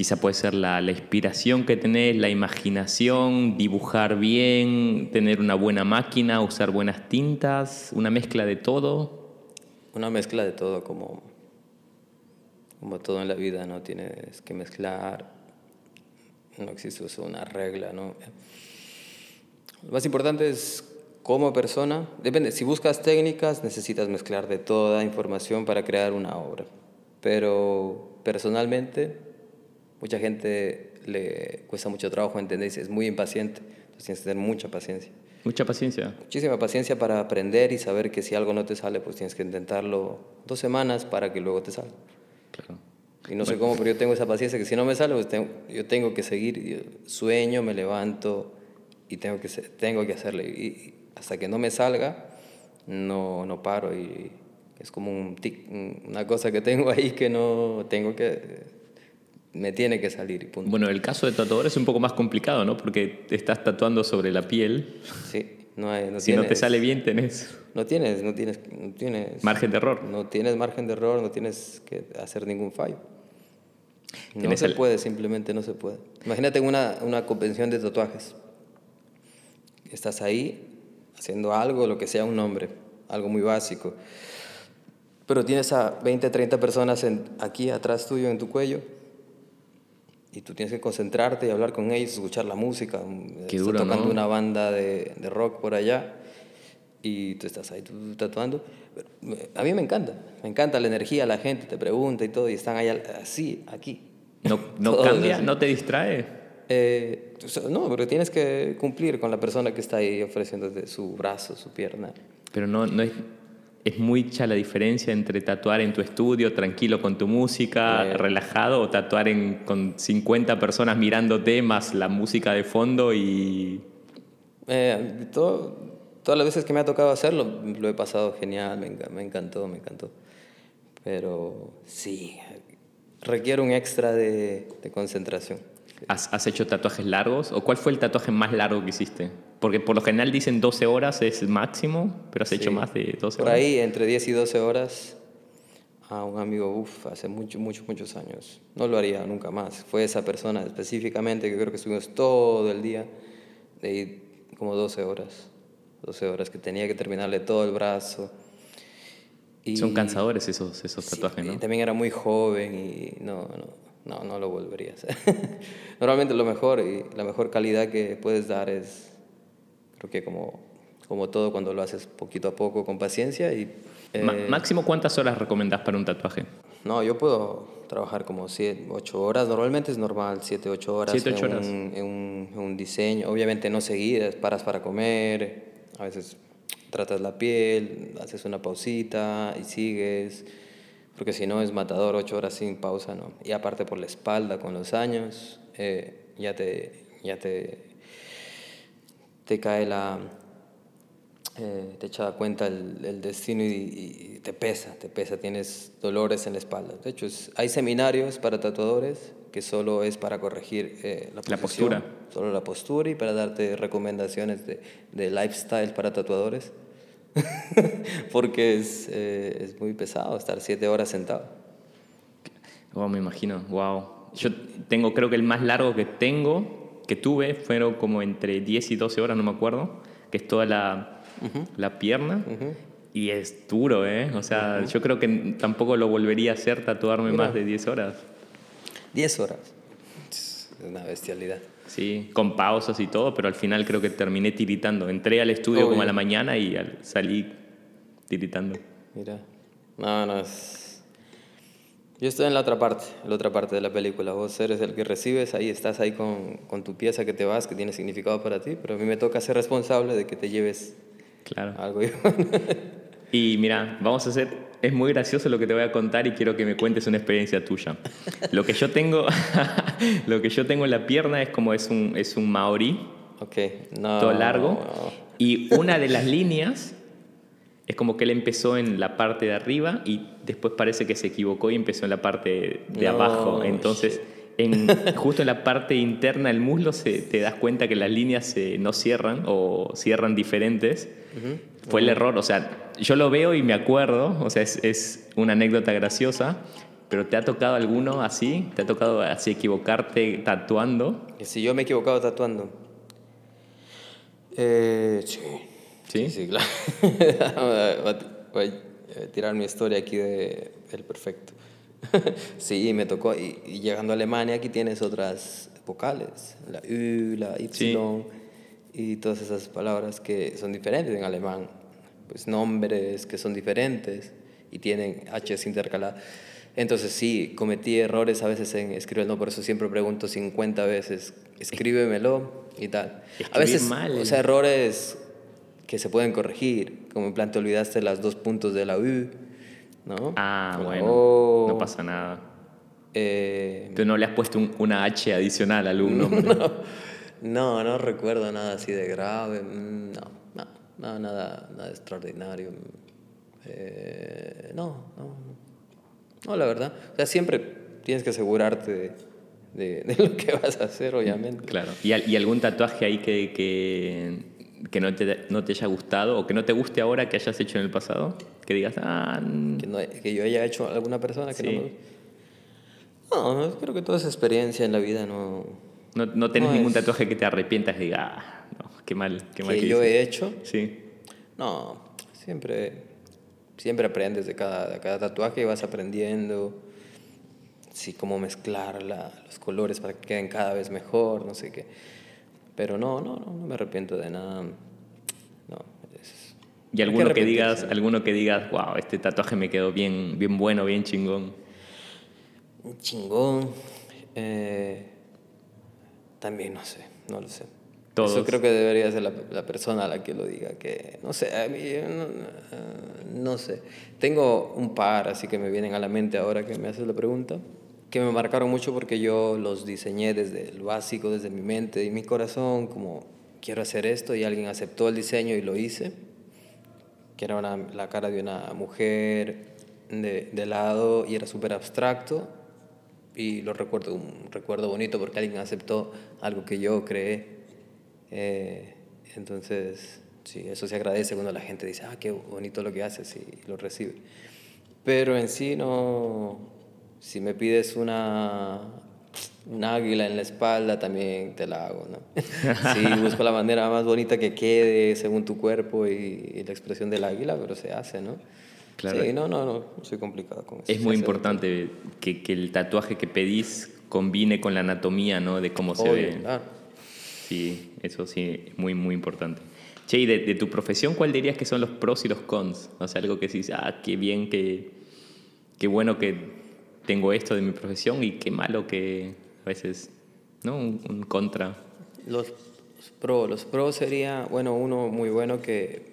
Quizá puede ser la, la, inspiración que tenés, la imaginación, dibujar bien, tener una buena máquina, usar buenas tintas, una mezcla de todo. Una mezcla de todo, como, como todo en la vida, ¿no? Tienes que mezclar, no existe una regla, ¿no? Lo más importante es como persona, depende, si buscas técnicas necesitas mezclar de toda información para crear una obra, pero personalmente mucha gente le cuesta mucho trabajo entender, es muy impaciente, entonces tienes que tener mucha paciencia. Mucha paciencia. Muchísima paciencia para aprender y saber que si algo no te sale, pues tienes que intentarlo dos semanas para que luego te salga. Claro. Y no sé cómo, pero yo tengo esa paciencia que si no me sale, pues tengo, yo tengo que seguir. Sueño, me levanto y tengo que, tengo que hacerle. Y hasta que no me salga, no, no paro. Y es como un tic, una cosa que tengo ahí que no tengo que me tiene que salir punto. Bueno, el caso de tatuador es un poco más complicado, ¿no? Porque te estás tatuando sobre la piel. Sí, no hay... No si tienes, no te sale bien, tenés... No tienes, no tienes, no tienes... Margen de error. No tienes margen de error, no tienes que hacer ningún fallo. No se el... puede, simplemente no se puede. Imagínate una, una convención de tatuajes. Estás ahí haciendo algo, lo que sea un nombre, algo muy básico Pero tienes a 20, 30 personas en, aquí atrás tuyo en tu cuello y tú tienes que concentrarte y hablar con ellos, escuchar la música. Qué Está duro, tocando ¿no? una banda de, de rock por allá y tú estás ahí tú, tatuando. A mí me encanta, me encanta la energía, la gente te pregunta y todo y están allá así, aquí. ¿No, no cambia? así. ¿No te distrae? Eh, no, pero tienes que cumplir con la persona que está ahí ofreciéndote su brazo, su pierna. Pero no, no es, es mucha la diferencia entre tatuar en tu estudio, tranquilo con tu música, Eh. relajado, o tatuar en, con 50 personas mirándote, más la música de fondo y... Eh, todo- todas las veces que me ha tocado hacerlo, lo he pasado genial, me, enca- me encantó, me encantó. Pero sí, requiere un extra de, de concentración. ¿Has, has hecho tatuajes largos? ¿O cuál fue el tatuaje más largo que hiciste? Porque por lo general dicen 12 horas es máximo, pero has hecho Sí. más de 12 Por horas. ahí, entre 10 y 12 horas, a un amigo, uff, hace muchos, muchos, muchos años. No lo haría nunca más. Fue esa persona específicamente que creo que estuvimos todo el día, de ahí como 12 horas. 12 horas que tenía que terminarle todo el brazo. Y- Son cansadores esos, esos Sí, tatuajes, y ¿no? también era muy joven y no, no, no, no lo volvería a hacer. Normalmente lo mejor y la mejor calidad que puedes dar es, creo que como, como todo cuando lo haces poquito a poco con paciencia y... Eh, ¿Máximo cuántas horas recomendás para un tatuaje? no, yo puedo trabajar como 7, 8 horas, normalmente es normal, 7, 8 horas, Siete, ocho en, horas. Un, en, un, en un diseño, obviamente no seguidas, paras para comer, a veces tratas la piel, haces una pausita y sigues, porque si no es matador 8 horas sin pausa, ¿no? Y aparte por la espalda con los años, eh, ya te, ya te, te cae la, eh, te echa cuenta el, el destino y, y te pesa, te pesa, tienes dolores en la espalda. De hecho, es- hay seminarios para tatuadores que solo es para corregir eh, la, La posición, postura. Solo la postura y para darte recomendaciones de, de lifestyle para tatuadores. Porque es, eh, es muy pesado estar siete horas sentado. Wow, me imagino, wow. Yo tengo, creo que el más largo que tengo, que tuve, fueron como entre 10 y 12 horas, no me acuerdo, que es toda la, la pierna. Y es duro, ¿eh? O sea, yo creo que tampoco lo volvería a hacer tatuarme Mira. más de 10 horas. Diez horas. Es una bestialidad. Sí, con pausas y todo, pero al final creo que terminé tiritando. Entré al estudio como a Obvio. la mañana y al- salí tiritando. Mira. No, no es. Yo estoy en la otra parte, en la otra parte de la película. Vos eres el que recibes, ahí estás ahí con, con tu pieza que te vas, que tiene significado para ti, pero a mí me toca ser responsable de que te lleves Claro. algo. Y mira, vamos a hacer, es muy gracioso lo que te voy a contar y quiero que me cuentes una experiencia tuya. Lo que yo tengo, lo que yo tengo en la pierna es como es un, es un maorí, ok, no. todo largo, no. y una de las líneas es como que él empezó en la parte de arriba y después parece que se equivocó y empezó en la parte de No, abajo. Entonces, en, justo en la parte interna del muslo se, te das cuenta que las líneas se, no cierran o cierran diferentes. Fue el error, o sea, yo lo veo y me acuerdo, o sea, es, es una anécdota graciosa, pero ¿te ha tocado alguno así? ¿Te ha tocado así equivocarte tatuando? Si yo me he equivocado tatuando. Eh, sí. ¿Sí? Sí, claro. Voy a- tirar mi historia aquí de El Perfecto. sí, me tocó. Y, y llegando a Alemania, aquí tienes otras vocales: la U, la Y, Sí. y todas esas palabras que son diferentes en alemán. Pues nombres que son diferentes y tienen H's intercaladas. Entonces, sí, cometí errores a veces en escribir el nombre, por eso siempre pregunto 50 veces: escríbemelo y tal. A veces, mal. o sea, errores que se pueden corregir, como en plan te olvidaste las dos puntos de la U, ¿no? Ah, O la bueno, O, no pasa nada. eh, Tú no le has puesto un- una H adicional al un nombre. no, no recuerdo nada así de grave, mm, no, no, no, nada, nada extraordinario. Eh, no, no, no. no, la verdad, o sea, siempre tienes que asegurarte de, de- de lo que vas a hacer, obviamente. Claro. ¿Y, y algún tatuaje ahí que, que, que no, te, no te haya gustado o que no te guste ahora que hayas hecho en el pasado? Que digas, ah, mm, Que, no- que yo haya hecho a alguna persona que Sí. no me No, no, creo que toda esa experiencia en la vida no... no, no tenés No ningún es- tatuaje que te arrepientas y digas, ah, no, qué mal, qué mal que que yo hice". he hecho. Sí. No, siempre siempre aprendes de cada, de cada tatuaje y vas aprendiendo sí, cómo mezclar la, los colores para que queden cada vez mejor, no sé qué. Pero no, no, no, no me arrepiento de nada. No, es- Y alguno que digas, arrepentirse. alguno que digas, wow, este tatuaje me quedó bien, bien bueno, bien chingón. Un chingón. eh, también no sé, no lo sé. Todos. Eso creo que debería ser la, la persona a la que lo diga, que no sé, a mí no, no sé. Tengo un par así que me vienen a la mente ahora que me haces la pregunta, que me marcaron mucho porque yo los diseñé desde el básico, desde mi mente y mi corazón, como quiero hacer esto y alguien aceptó el diseño y lo hice, que era una- la cara de una mujer de, de lado y era súper abstracto y lo recuerdo, un recuerdo bonito porque alguien aceptó algo que yo creé. Eh, entonces, sí, eso se agradece cuando la gente dice, ah, qué bonito lo que haces y lo recibe. Pero en sí no, si me pides una, un águila en la espalda, también te la hago, ¿no? sí, busco la manera más bonita que quede según tu cuerpo y, y la expresión del águila, pero se hace, ¿no? Claro. Sí, no, no, no, soy complicado con eso. Es Se muy importante que, que el tatuaje que pedís combine con la anatomía, ¿no? De cómo se Obvio, ve. claro. Sí, eso sí, muy, muy importante. Che, y de, de tu profesión, ¿cuál dirías que son los pros y los cons? O sea, algo que decís, ah, qué bien, que, qué bueno que tengo esto de mi profesión y qué malo que a veces, ¿no? Un, contra. Los, los pro, los pro sería, bueno, uno muy bueno que,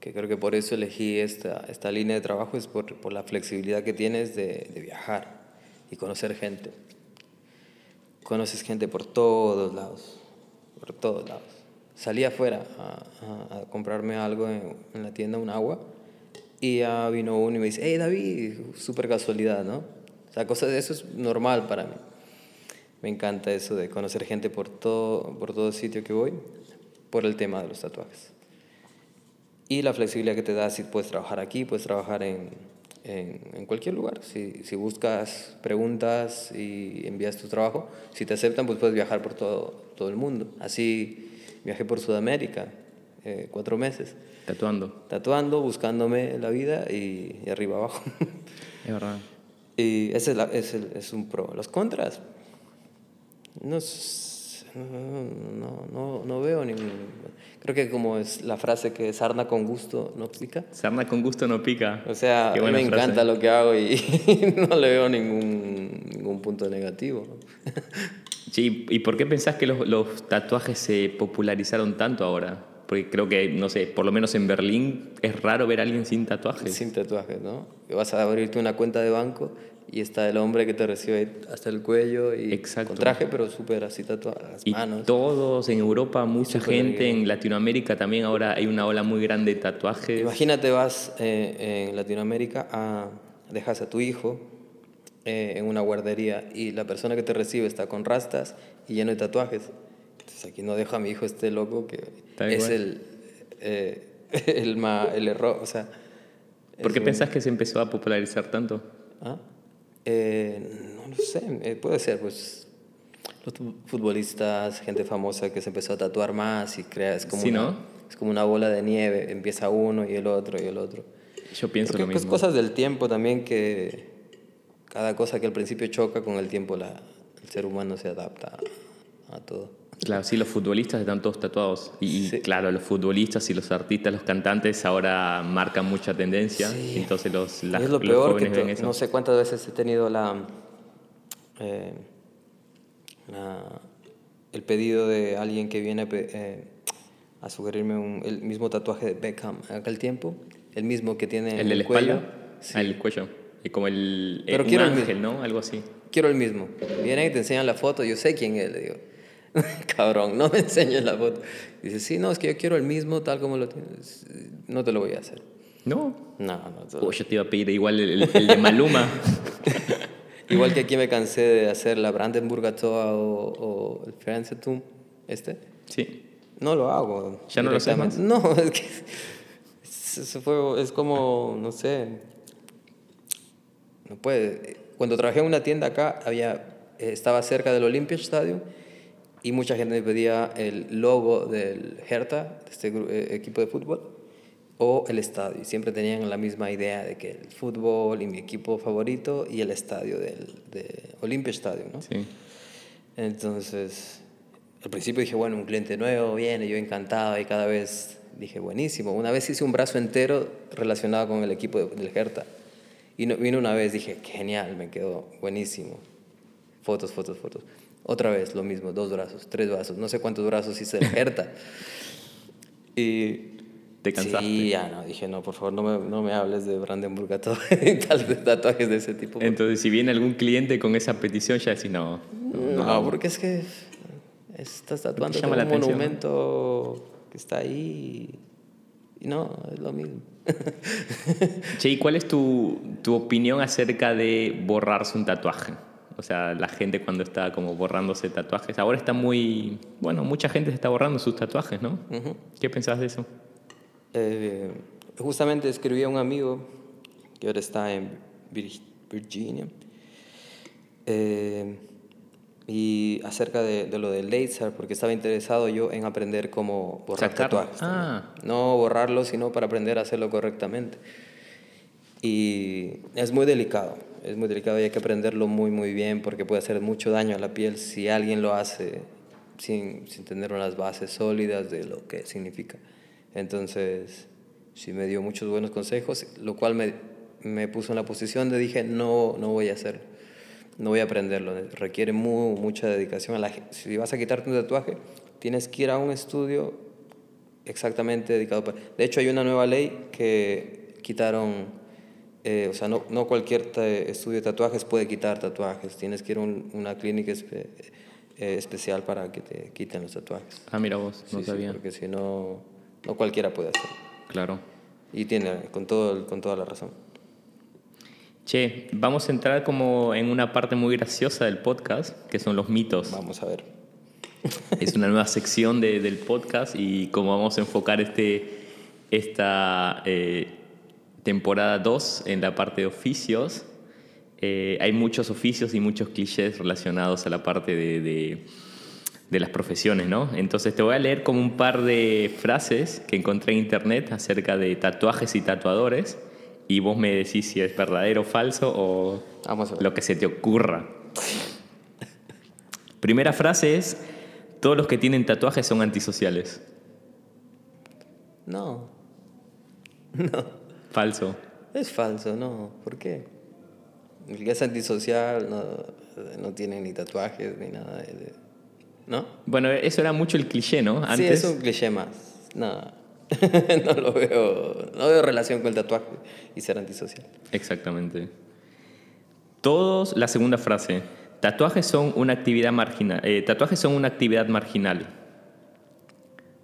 que creo que por eso elegí esta, esta línea de trabajo es por, por la flexibilidad que tienes de, de viajar y conocer gente. Conoces gente por todos lados, por todos lados. Salí afuera a, a- a comprarme algo en, en la tienda, un agua, y ya vino uno y me dice, hey David, súper casualidad, ¿no? O sea, cosas eso es normal para mí. Me encanta eso de conocer gente por todo, por todo sitio que voy, por el tema de los tatuajes. Y la flexibilidad que te da si puedes trabajar aquí, puedes trabajar en, en, en cualquier lugar. Si, si buscas preguntas y envías tu trabajo, si te aceptan, pues puedes viajar por todo, todo el mundo. Así viajé por Sudamérica, eh, cuatro meses, Tatuando. tatuando, buscándome la vida y, y arriba abajo. Es verdad. Y ese es, la- es el- es un pro. Los contras, no, no, no, veo ningún... Creo que como es la frase que sarna con gusto no pica. Sarna con gusto no pica. O sea, a mí me frase. encanta lo que hago y no le veo ningún, ningún punto negativo. Sí, ¿y por qué pensás que los, los tatuajes se popularizaron tanto ahora? Porque creo que, no sé, por lo menos en Berlín es raro ver a alguien sin tatuajes. Sin tatuajes, ¿no? Vas a abrirte una cuenta de banco y está el hombre que te recibe hasta el cuello y Exacto. con traje, pero súper así tatuado, las Y manos. todos en Europa, mucha Súper gente, bien. en Latinoamérica también ahora hay una ola muy grande de tatuajes. Imagínate, vas eh, en Latinoamérica, a, dejas a tu hijo eh, en una guardería y la persona que te recibe está con rastas y lleno de tatuajes. Entonces aquí no dejo a mi hijo este loco que es el, eh, el, ma- el error. O sea, ¿Por qué es un- pensás que se empezó a popularizar tanto? ¿Ah? Eh, no lo sé, eh, puede ser, pues los futbolistas, gente famosa que se empezó a tatuar más y crea, es como, Sí, una, ¿no? es como una bola de nieve, empieza uno y el otro y el otro. Yo pienso Creo lo que es mismo. cosas del tiempo también que cada cosa que al principio choca, con el tiempo la, el ser humano se adapta a, a todo. Claro, sí, los futbolistas están todos tatuados. Y, y Sí. claro, los futbolistas y los artistas, los cantantes ahora marcan mucha tendencia. Sí. Entonces los, Y es lo los peor que jóvenes to- ven eso. no sé cuántas veces he tenido la, eh, la- el pedido de alguien que viene a, eh, a sugerirme un- el mismo tatuaje de Beckham en aquel tiempo, el mismo que tiene ¿El en de la el cuello. espalda? Ah, el cuello. Es como el, Pero un quiero el ángel, ¿no? Algo así. Quiero el mismo. Vienen y te enseñan la foto, yo sé quién es, le digo. Cabrón, no me enseñes la foto. Dice, sí, no, es que yo quiero el mismo tal como lo tienes. No te lo voy a hacer. No. No, no. te lo- Oh, yo te iba a pedir igual el, el de Maluma. Igual que aquí me cansé de hacer la Brandenburger Tor o, o el Fernsehturm, este. sí. No lo hago. ¿Ya no lo haces directamente. No, es que es, es fue- es como, no sé, no puede. Cuando trabajé en una tienda acá, había, eh, estaba cerca del Olympia Stadium y mucha gente me pedía el logo del Hertha, de este eh, equipo de fútbol, o el estadio. Y siempre tenían la misma idea de que el fútbol y mi equipo favorito y el estadio del de Olympia Stadium, ¿no? Sí. Entonces, al principio dije, bueno, un cliente nuevo viene, yo encantado y cada vez dije, buenísimo. Una vez hice un brazo entero relacionado con el equipo de- del Hertha. Y no, vino una vez, dije, genial, me quedó buenísimo. Fotos, fotos, fotos. Otra vez lo mismo, dos brazos, tres brazos, no sé cuántos brazos hice del Hertha. y ¿Te cansaste? Sí, ya no, dije, no, por favor, no me, no me hables de Brandenburg tatuajes, tal- tatuajes de ese tipo. Entonces, si viene algún cliente con esa petición, ya decís, no. No, porque es que estás tatuando llama un la ¿no? monumento que está ahí y no, es lo mismo. Che, ¿y cuál es tu, tu opinión acerca de borrarse un tatuaje? O sea, la gente cuando está como borrándose tatuajes. Ahora está muy. Bueno, mucha gente se está borrando sus tatuajes, ¿no? Ujú. ¿Qué pensás de eso? Eh, justamente escribí a un amigo que ahora está en Vir- Virginia eh, y acerca de, de lo del laser porque estaba interesado yo en aprender cómo borrar Sacarlo. tatuajes. Ah. No borrarlo, sino para aprender a hacerlo correctamente. Y es muy delicado, es muy delicado y hay que aprenderlo muy, muy bien porque puede hacer mucho daño a la piel si alguien lo hace sin, sin tener unas bases sólidas de lo que significa. Entonces, sí me dio muchos buenos consejos, lo cual me, me puso en la posición de dije, no, no voy a hacerlo, no voy a aprenderlo, requiere mu- mucha dedicación. A la, si vas a quitarte un tatuaje, tienes que ir a un estudio exactamente dedicado para... De hecho, hay una nueva ley que quitaron, eh, o sea, no, no cualquier estudio de tatuajes puede quitar tatuajes, tienes que ir a un- una clínica espe- eh, especial para que te quiten los tatuajes. Ah, mira vos, no Sí, sí, sabía. porque si no, no cualquiera puede hacerlo. Claro. Y tiene, con, todo, con toda la razón. Che, vamos a entrar como en una parte muy graciosa del podcast, que son los mitos. Vamos a ver. Es una nueva sección de- del podcast y como vamos a enfocar este, esta eh, temporada 2 en la parte de oficios, eh, hay muchos oficios y muchos clichés relacionados a la parte de, de- de las profesiones, ¿no? Entonces te voy a leer como un par de frases que encontré en internet acerca de tatuajes y tatuadores y vos me decís si es verdadero o falso o Vamos a ver. lo que se te ocurra. Primera frase es, todos los que tienen tatuajes son antisociales. No. No. Falso. Es falso, no. ¿Por qué? El que es antisocial no, no tiene ni tatuajes ni nada. de- ¿No? Bueno, eso era mucho el cliché, ¿no? Sí, es un cliché más. No. no lo veo. No veo relación con el tatuaje y ser antisocial. Exactamente. Todos, la segunda frase, tatuajes son una actividad marginal. eh, tatuajes son una actividad marginal.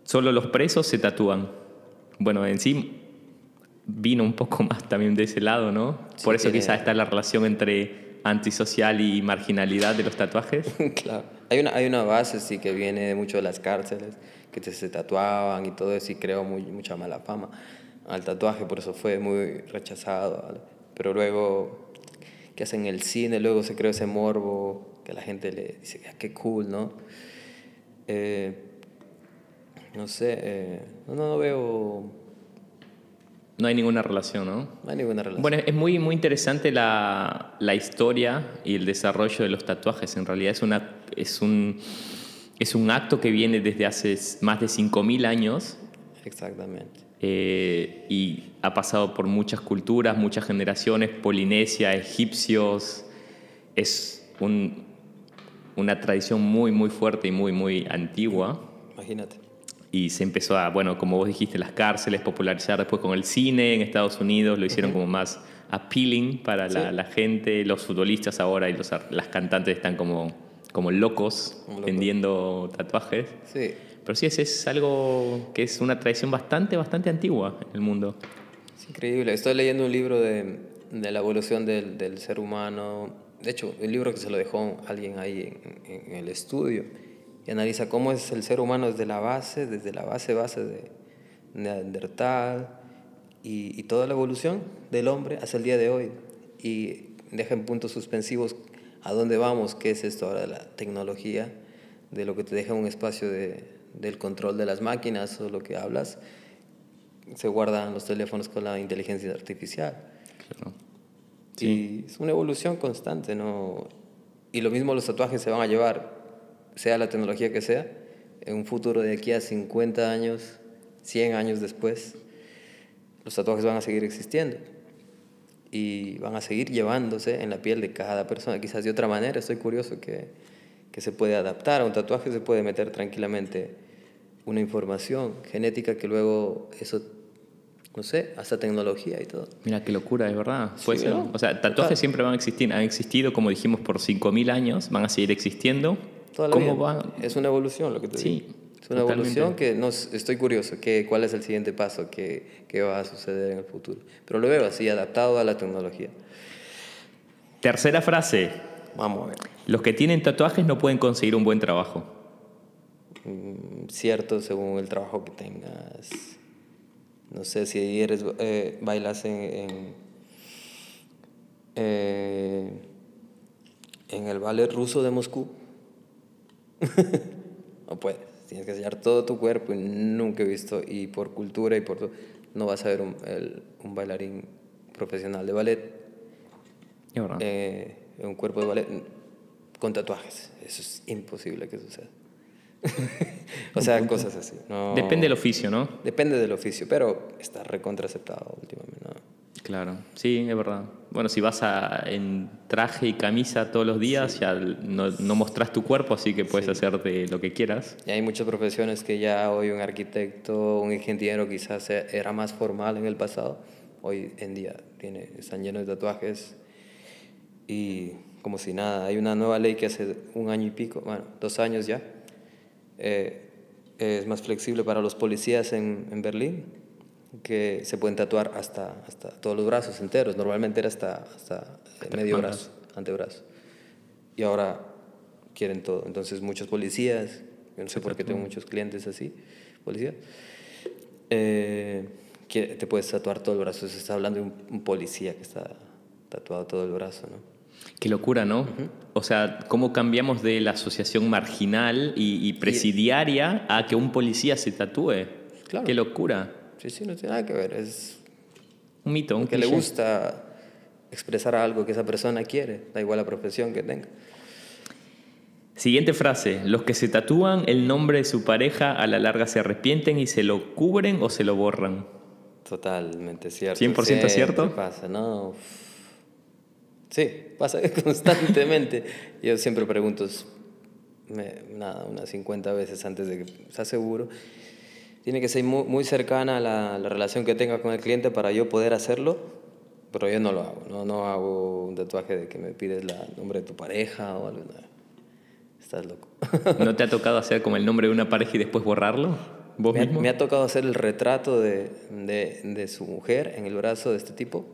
Solo los presos se tatúan. Bueno, en sí vino un poco más también de ese lado, ¿no? Sí, Por eso tiene- quizás está la relación entre antisocial y marginalidad de los tatuajes. claro. Hay una, hay una base, sí, que viene de mucho de las cárceles, que te, se tatuaban y todo eso, y creó muy, mucha mala fama al tatuaje, por eso fue muy rechazado. Pero luego, que hacen el cine, luego se creó ese morbo, que la gente le dice, "Ah, qué cool, ¿no? Eh, no sé, eh, no, no veo, No hay ninguna relación, ¿no? no hay ninguna relación. Bueno, es muy, muy interesante la, la historia y el desarrollo de los tatuajes. En realidad es, una, es, un, es un acto que viene desde hace más de 5.000 años Exactamente. eh, y ha pasado por muchas culturas, muchas generaciones, Polinesia, egipcios. Es un- una tradición muy, muy fuerte y muy, muy antigua. Imagínate. Y se empezó a, bueno, como vos dijiste, las cárceles, popularizar después con el cine en Estados Unidos, lo hicieron como más appealing para la, Sí. la gente. Los futbolistas ahora y los, las cantantes están como, como locos Como vendiendo tatuajes. Sí, Pero sí, es, es algo que es una tradición bastante, bastante antigua en el mundo. Es increíble. Estoy leyendo un libro de, de la evolución del, del ser humano. De hecho, el libro que se lo dejó alguien ahí en, en el estudio. Analiza cómo es el ser humano desde la base, desde la base, base de Neandertal y, y toda la evolución del hombre hasta el día de hoy. Y deja en puntos suspensivos a dónde vamos, qué es esto ahora de la tecnología, de lo que te deja un espacio de, del control de las máquinas o lo que hablas se guardan los teléfonos con la inteligencia artificial. Claro. Y es una evolución constante, ¿no? Y lo mismo los tatuajes se van a llevar, sea la tecnología que sea, en un futuro de aquí a 50 años, 100 años después, los tatuajes van a seguir existiendo y van a seguir llevándose en la piel de cada persona, quizás de otra manera. Estoy curioso que, que se puede adaptar a un tatuaje, se puede meter tranquilamente una información genética que luego eso, no sé, hasta tecnología y todo. Mira, qué locura, es verdad. Sí, Puede ser. ¿no? O sea, tatuajes Total. siempre van a existir. Han existido, como dijimos, por 5.000 años. Van a seguir existiendo. Toda la ¿Cómo vida. van? Es una evolución lo que te Sí, digo. Es una totalmente. evolución que no, estoy curioso, que, cuál es el siguiente paso que, que va a suceder en el futuro. Pero lo veo así, adaptado a la tecnología. Tercera frase. Vamos a ver. Los que tienen tatuajes no pueden conseguir un buen trabajo. Mm, Cierto, según el trabajo que tengas. No sé si eres, eh, bailas en, en, eh, en el ballet ruso de Moscú. no puedes. Tienes que enseñar todo tu cuerpo y nunca he visto, y por cultura y por todo, no vas a ver un, el- un bailarín profesional de ballet, eh, un cuerpo de ballet con tatuajes. Eso es imposible que suceda. o sea, cosas así. No, Depende del oficio, ¿no? Depende del oficio, pero está recontraceptado últimamente. ¿no? Claro, sí, es verdad. Bueno, si vas a, en traje y camisa todos los días, ya no, no mostrás tu cuerpo, así que puedes hacer de lo que quieras. Y hay muchas profesiones que ya hoy un arquitecto, un ingeniero quizás era más formal en el pasado. Hoy en día tiene, están llenos de tatuajes y como si nada. Hay una nueva ley que hace un año y pico, bueno, dos años ya, eh, es más flexible para los policías en, en Berlín, que se pueden tatuar hasta, hasta todos los brazos enteros. Normalmente era hasta, hasta el medio brazo, antebrazo. Y ahora quieren todo. Entonces muchos policías, yo no sé por qué tengo muchos clientes así, policías, eh, que te puedes tatuar todo el brazo. Se está hablando de un, un policía que está tatuado todo el brazo, ¿no? Qué locura, ¿no? O sea, cómo cambiamos de la asociación marginal y, y presidiaria a que un policía se tatúe. Claro. Qué locura. Sí, sí, no tiene nada que ver. Es Un mito, un que le cliché. gusta expresar algo que esa persona quiere, da igual la profesión que tenga. Siguiente frase. Los que se tatúan el nombre de su pareja a la larga se arrepienten y se lo cubren o se lo borran. Totalmente cierto. 100% Siempre cierto. pasa, ¿no? Sí, pasa constantemente. Yo siempre pregunto, me- nada, unas 50 veces antes de que ¿estás seguro? Tiene que ser muy, muy cercana la, la relación que tenga con el cliente para yo poder hacerlo, pero yo no lo hago. No, no hago un tatuaje de que me pides el nombre de tu pareja o algo. Estás loco. ¿No te ha tocado hacer como el nombre de una pareja y después borrarlo? ¿Vos Me ha, mismo? me ha tocado hacer el retrato de, de, de su mujer en el brazo de este tipo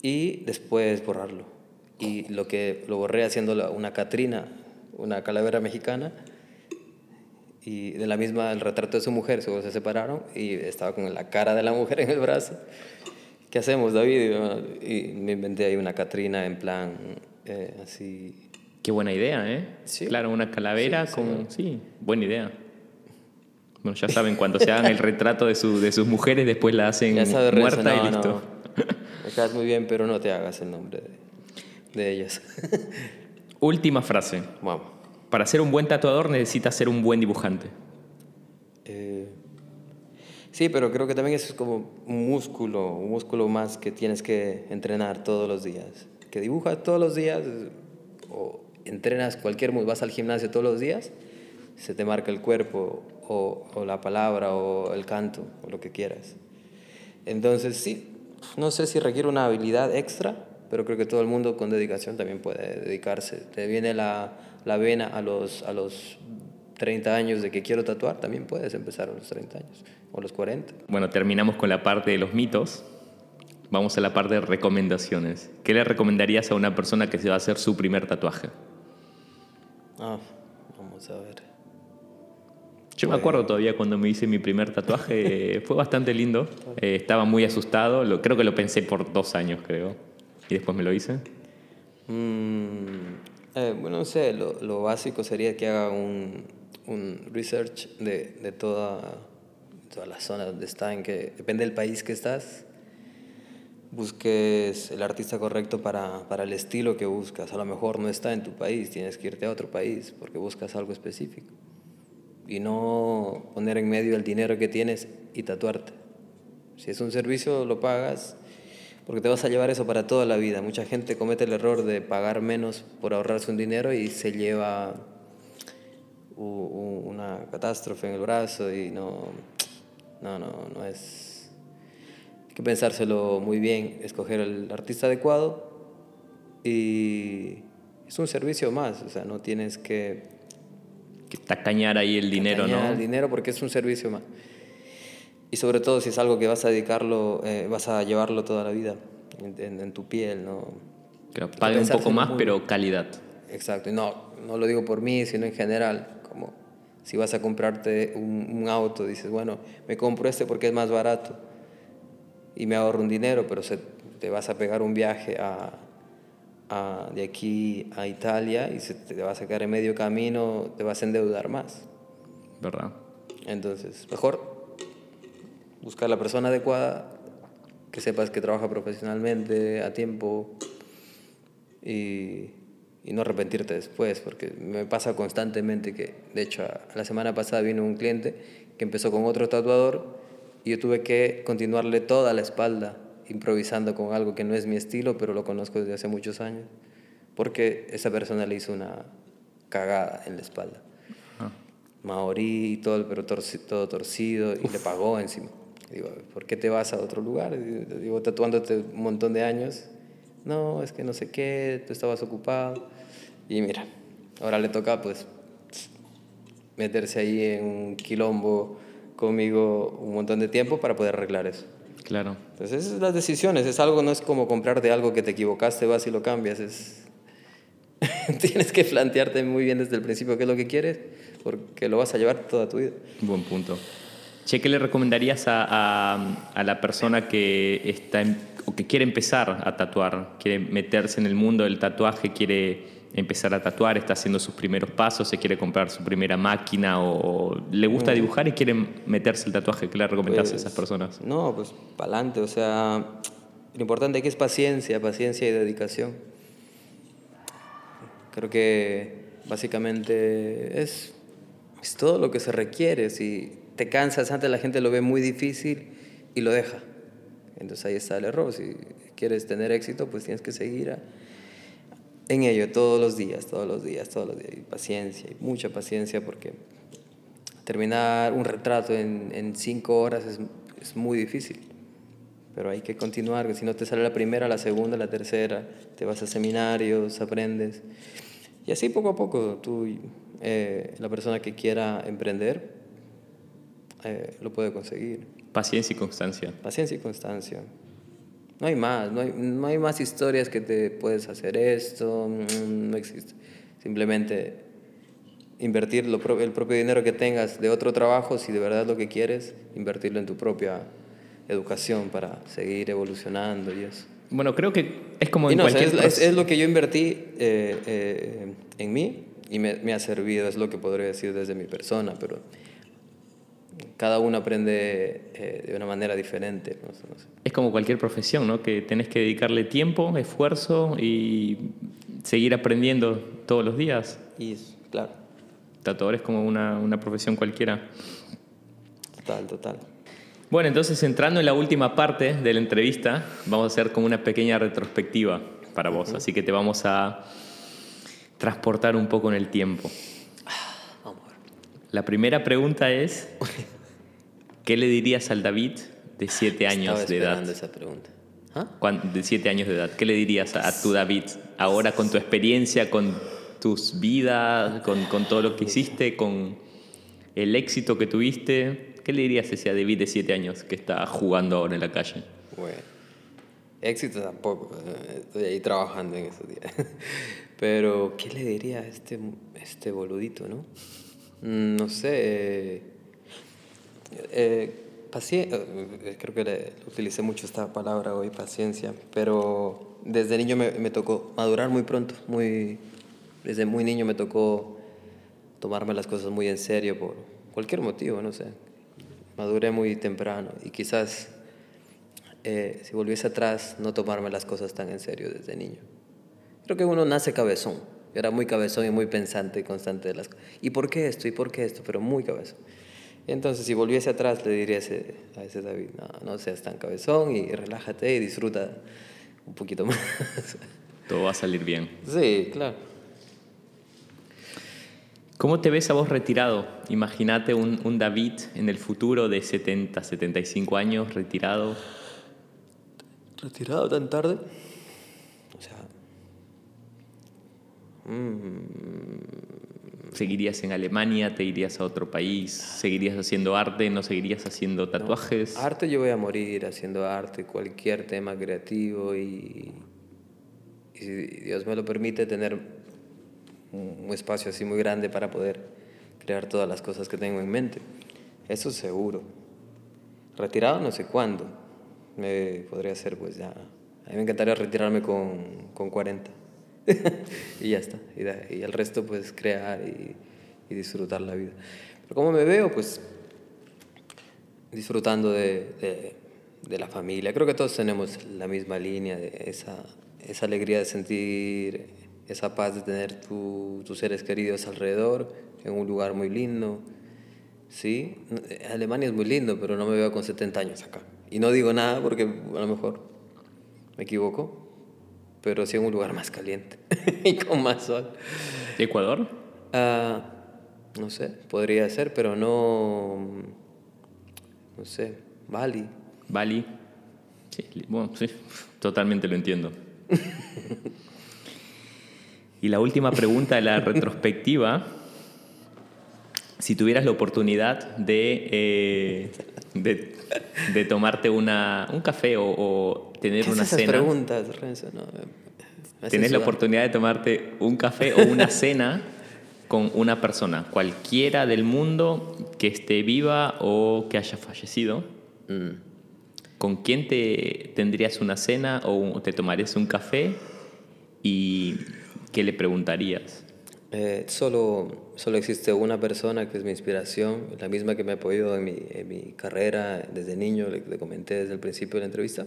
y después borrarlo. Y lo que lo borré haciendo la- una Catrina, una calavera mexicana, y de la misma el retrato de su mujer, se separaron y estaba con la cara de la mujer en el brazo. ¿Qué hacemos, David? Y me inventé ahí una Catrina en plan eh, así. Qué buena idea, ¿eh? Sí. Claro, una calavera Sí, con... Sí, buena idea. Bueno, ya saben, cuando se hagan el retrato de, su- de sus mujeres, después la hacen muerta no, y listo. no. Me caes muy bien, pero no te hagas el nombre de, de ellas. Última frase. Vamos. Para ser un buen tatuador necesitas ser un buen dibujante. Eh, sí, pero creo que también es como un músculo, un músculo más que tienes que entrenar todos los días. Que dibujas todos los días o entrenas cualquier músculo, vas al gimnasio todos los días, se te marca el cuerpo o, o la palabra o el canto o lo que quieras. Entonces sí, no sé si requiere una habilidad extra, pero creo que todo el mundo con dedicación también puede dedicarse. Te viene la, la vena a los, a los 30 años de que quiero tatuar, también puedes empezar a los 30 años o los 40. Bueno, terminamos con la parte de los mitos. Vamos a la parte de recomendaciones. ¿Qué le recomendarías a una persona que se va a hacer su primer tatuaje? Ah, vamos a ver. Yo me acuerdo todavía cuando me hice mi primer tatuaje, eh, fue bastante lindo. Eh, estaba muy asustado, lo- creo que lo pensé por dos años, creo. Y después me lo hice. Mm, eh, bueno, no sé, lo, lo básico sería que haga un, un research de, de toda, toda la zona donde está, que depende del país que estás, busques el artista correcto para, para el estilo que buscas. A lo mejor no está en tu país, tienes que irte a otro país porque buscas algo específico. Y no poner en medio el dinero que tienes y tatuarte. Si es un servicio, lo pagas porque te vas a llevar eso para toda la vida. Mucha gente comete el error de pagar menos por ahorrarse un dinero y se lleva una catástrofe en el brazo y no, no, no, no es... Hay que pensárselo muy bien, escoger el artista adecuado y es un servicio más, o sea, no tienes que... que tacañar ahí el dinero, ¿no? el dinero porque es un servicio más. Y sobre todo si es algo que vas a dedicarlo, eh, vas a llevarlo toda la vida en, tu piel, ¿no? Que pague un poco más, pero calidad. Exacto, y no, no lo digo por mí, sino en general, como si vas a comprarte un, auto, dices, bueno, me compro este porque es más barato y me ahorro un dinero, pero se, te vas a pegar un viaje a, a, de aquí a Italia y se te vas a quedar en medio camino, te vas a endeudar más. ¿Verdad? Entonces, mejor buscar la persona adecuada, que sepas que trabaja profesionalmente, a tiempo y y no arrepentirte después, porque me pasa constantemente que, de hecho, la semana pasada vino un cliente que empezó con otro tatuador y yo tuve que continuarle toda la espalda improvisando con algo que no es mi estilo, pero lo conozco desde hace muchos años, porque esa persona le hizo una cagada en la espalda. Maorí y todo, pero todo torcido y le pagó encima. Digo, ¿por qué te vas a otro lugar? Digo, tatuándote un montón de años no, es que no sé qué, tú estabas ocupado. Y mira, ahora le toca pues meterse ahí en un quilombo conmigo un montón de tiempo para poder arreglar eso. Claro. Entonces, esas son las decisiones. Es algo, no es como comprarte algo que te equivocaste, vas y lo cambias. Es... Tienes que plantearte muy bien desde el principio qué es lo que quieres, porque lo vas a llevar toda tu vida. Buen punto. Che, ¿qué le recomendarías a, a, a la persona que está en o que quiere empezar a tatuar, quiere meterse en el mundo del tatuaje, quiere empezar a tatuar, está haciendo sus primeros pasos, se quiere comprar su primera máquina o, le gusta dibujar y quiere meterse el tatuaje, ¿qué le recomendás a esas pues, personas? No, pues para adelante, o sea, lo importante aquí es paciencia, paciencia y dedicación. Creo que básicamente es, es todo lo que se requiere. Si te cansas antes, la gente lo ve muy difícil y lo deja. Entonces ahí está el error. Si quieres tener éxito, pues tienes que seguir en ello todos los días, todos los días, todos los días. Y paciencia, y mucha paciencia, porque terminar un retrato en, en cinco horas es, es, muy difícil. Pero hay que continuar, si no te sale la primera, la segunda, la tercera, te vas a seminarios, aprendes. Y así poco a poco, tú, eh, la persona que quiera emprender, eh, lo puede conseguir. Paciencia y constancia. Paciencia y constancia. No hay más, no hay, no hay más historias que te puedes hacer esto, mm, no existe. Simplemente invertir lo el propio dinero que tengas de otro trabajo, si de verdad lo que quieres, invertirlo en tu propia educación para seguir evolucionando y eso. Bueno, creo que es como en cualquier... es, es, lo que yo invertí eh, eh, en mí y me, me, ha servido, es lo que podría decir desde mi persona, pero cada uno aprende eh, de una manera diferente. Es como cualquier profesión, ¿no? Que tenés que dedicarle tiempo, esfuerzo y seguir aprendiendo todos los días. Y claro. Tatuador es como una, una profesión cualquiera. Total, total. Bueno, entonces entrando en la última parte de la entrevista, vamos a hacer como una pequeña retrospectiva para vos, así que te vamos a transportar un poco en el tiempo. La primera pregunta es, ¿qué le dirías al David de 7 años de edad? esa pregunta. ¿Ah? De 7 años de edad. ¿Qué le dirías a, tu David ahora con tu experiencia, con tus vidas, con, con, todo lo que hiciste, con el éxito que tuviste? ¿Qué le dirías a ese David de 7 años que está jugando ahora en la calle? Bueno, éxito tampoco. Eh, estoy ahí trabajando en esos días. Pero, ¿qué le diría a este, este boludito, no? Mm, no sé, eh, eh, eh, creo que le, utilicé mucho esta palabra hoy, paciencia, pero desde niño me, me, tocó madurar muy pronto, muy, desde muy niño me tocó tomarme las cosas muy en serio por cualquier motivo, no sé. maduré muy temprano y quizás si volviese atrás no tomarme las cosas tan en serio desde niño. Creo que uno nace cabezón. Yo era muy cabezón y muy pensante y constante de las cosas. ¿Y por qué esto? ¿Y por qué esto? Pero muy cabezón. Entonces, si volviese atrás, le diría a ese, a ese David, no, no seas tan cabezón y relájate y disfruta un poquito más. Todo va a salir bien. Sí, claro. ¿Cómo te ves a vos retirado? Imagínate un, un David en el futuro de 70, 75 años, retirado. ¿Retirado tan tarde? O sea... mm, ¿Seguirías en Alemania? ¿Te irías a otro país? ¿Seguirías haciendo arte? ¿No seguirías haciendo tatuajes? Arte yo voy a morir haciendo arte, cualquier tema creativo y, y si Dios me lo permite tener un un espacio así muy grande para poder crear todas las cosas que tengo en mente. Eso seguro. Retirado no sé cuándo. Me podría ser pues ya... A mí me encantaría retirarme con, con 40. y ya está. Y, el resto pues crear y, disfrutar la vida. Pero como me veo pues disfrutando de, de- la familia. Creo que todos tenemos la misma línea, de esa, esa alegría de sentir, esa paz de tener tu- tus seres queridos alrededor, en un lugar muy lindo. Sí, Alemania es muy lindo, pero no me veo con 70 años acá. Y no digo nada porque a lo mejor me equivoco, pero sí en un lugar más caliente y con más sol. ¿Ecuador? Ah, no sé, podría ser, pero no. No sé, Bali. ¿Bali? Sí, bueno, sí, totalmente lo entiendo. y la última pregunta de la retrospectiva. Si tuvieras la oportunidad de, eh, de, de tomarte una, un café o, o tener ¿Qué una esas cena. preguntas, Renzo? No, me- me hacen Tenés la sudar. oportunidad de tomarte un café o una cena con una persona, cualquiera del mundo que esté viva o que haya fallecido. Mm. ¿Con quién te tendrías una cena o te tomarías un café y qué le preguntarías? Eh, solo, solo existe una persona que es mi inspiración, la misma que me apoyó en mi, en mi carrera desde niño, le, le comenté desde el principio de la entrevista,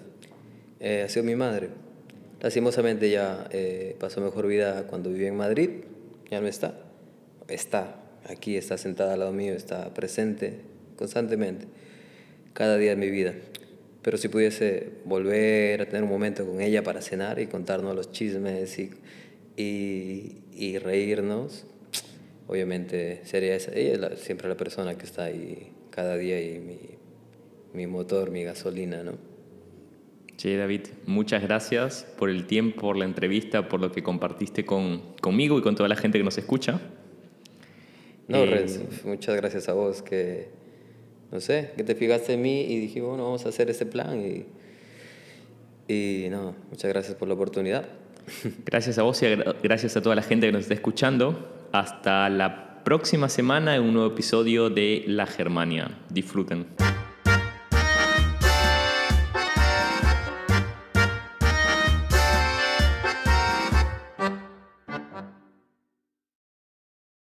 eh, ha sido mi madre. Lastimosamente ya eh, pasó mejor vida cuando vivía en Madrid, ya no está. Está, aquí está sentada al lado mío, está presente constantemente, cada día de mi vida. Pero si pudiese volver a tener un momento con ella para cenar y contarnos los chismes y, y, y reírnos, obviamente sería esa. Ella es la- siempre la persona que está ahí cada día y mi, mi motor, mi gasolina, ¿no? Che, David, muchas gracias por el tiempo, por la entrevista, por lo que compartiste con, conmigo y con toda la gente que nos escucha. No, Eh, Renzo, muchas gracias a vos que, no sé, que te fijaste en mí y dije, bueno, vamos a hacer este plan y, y no, muchas gracias por la oportunidad. Gracias a vos y gracias a toda la gente que nos está escuchando. Hasta la próxima semana en un nuevo episodio de La Germania. Disfruten.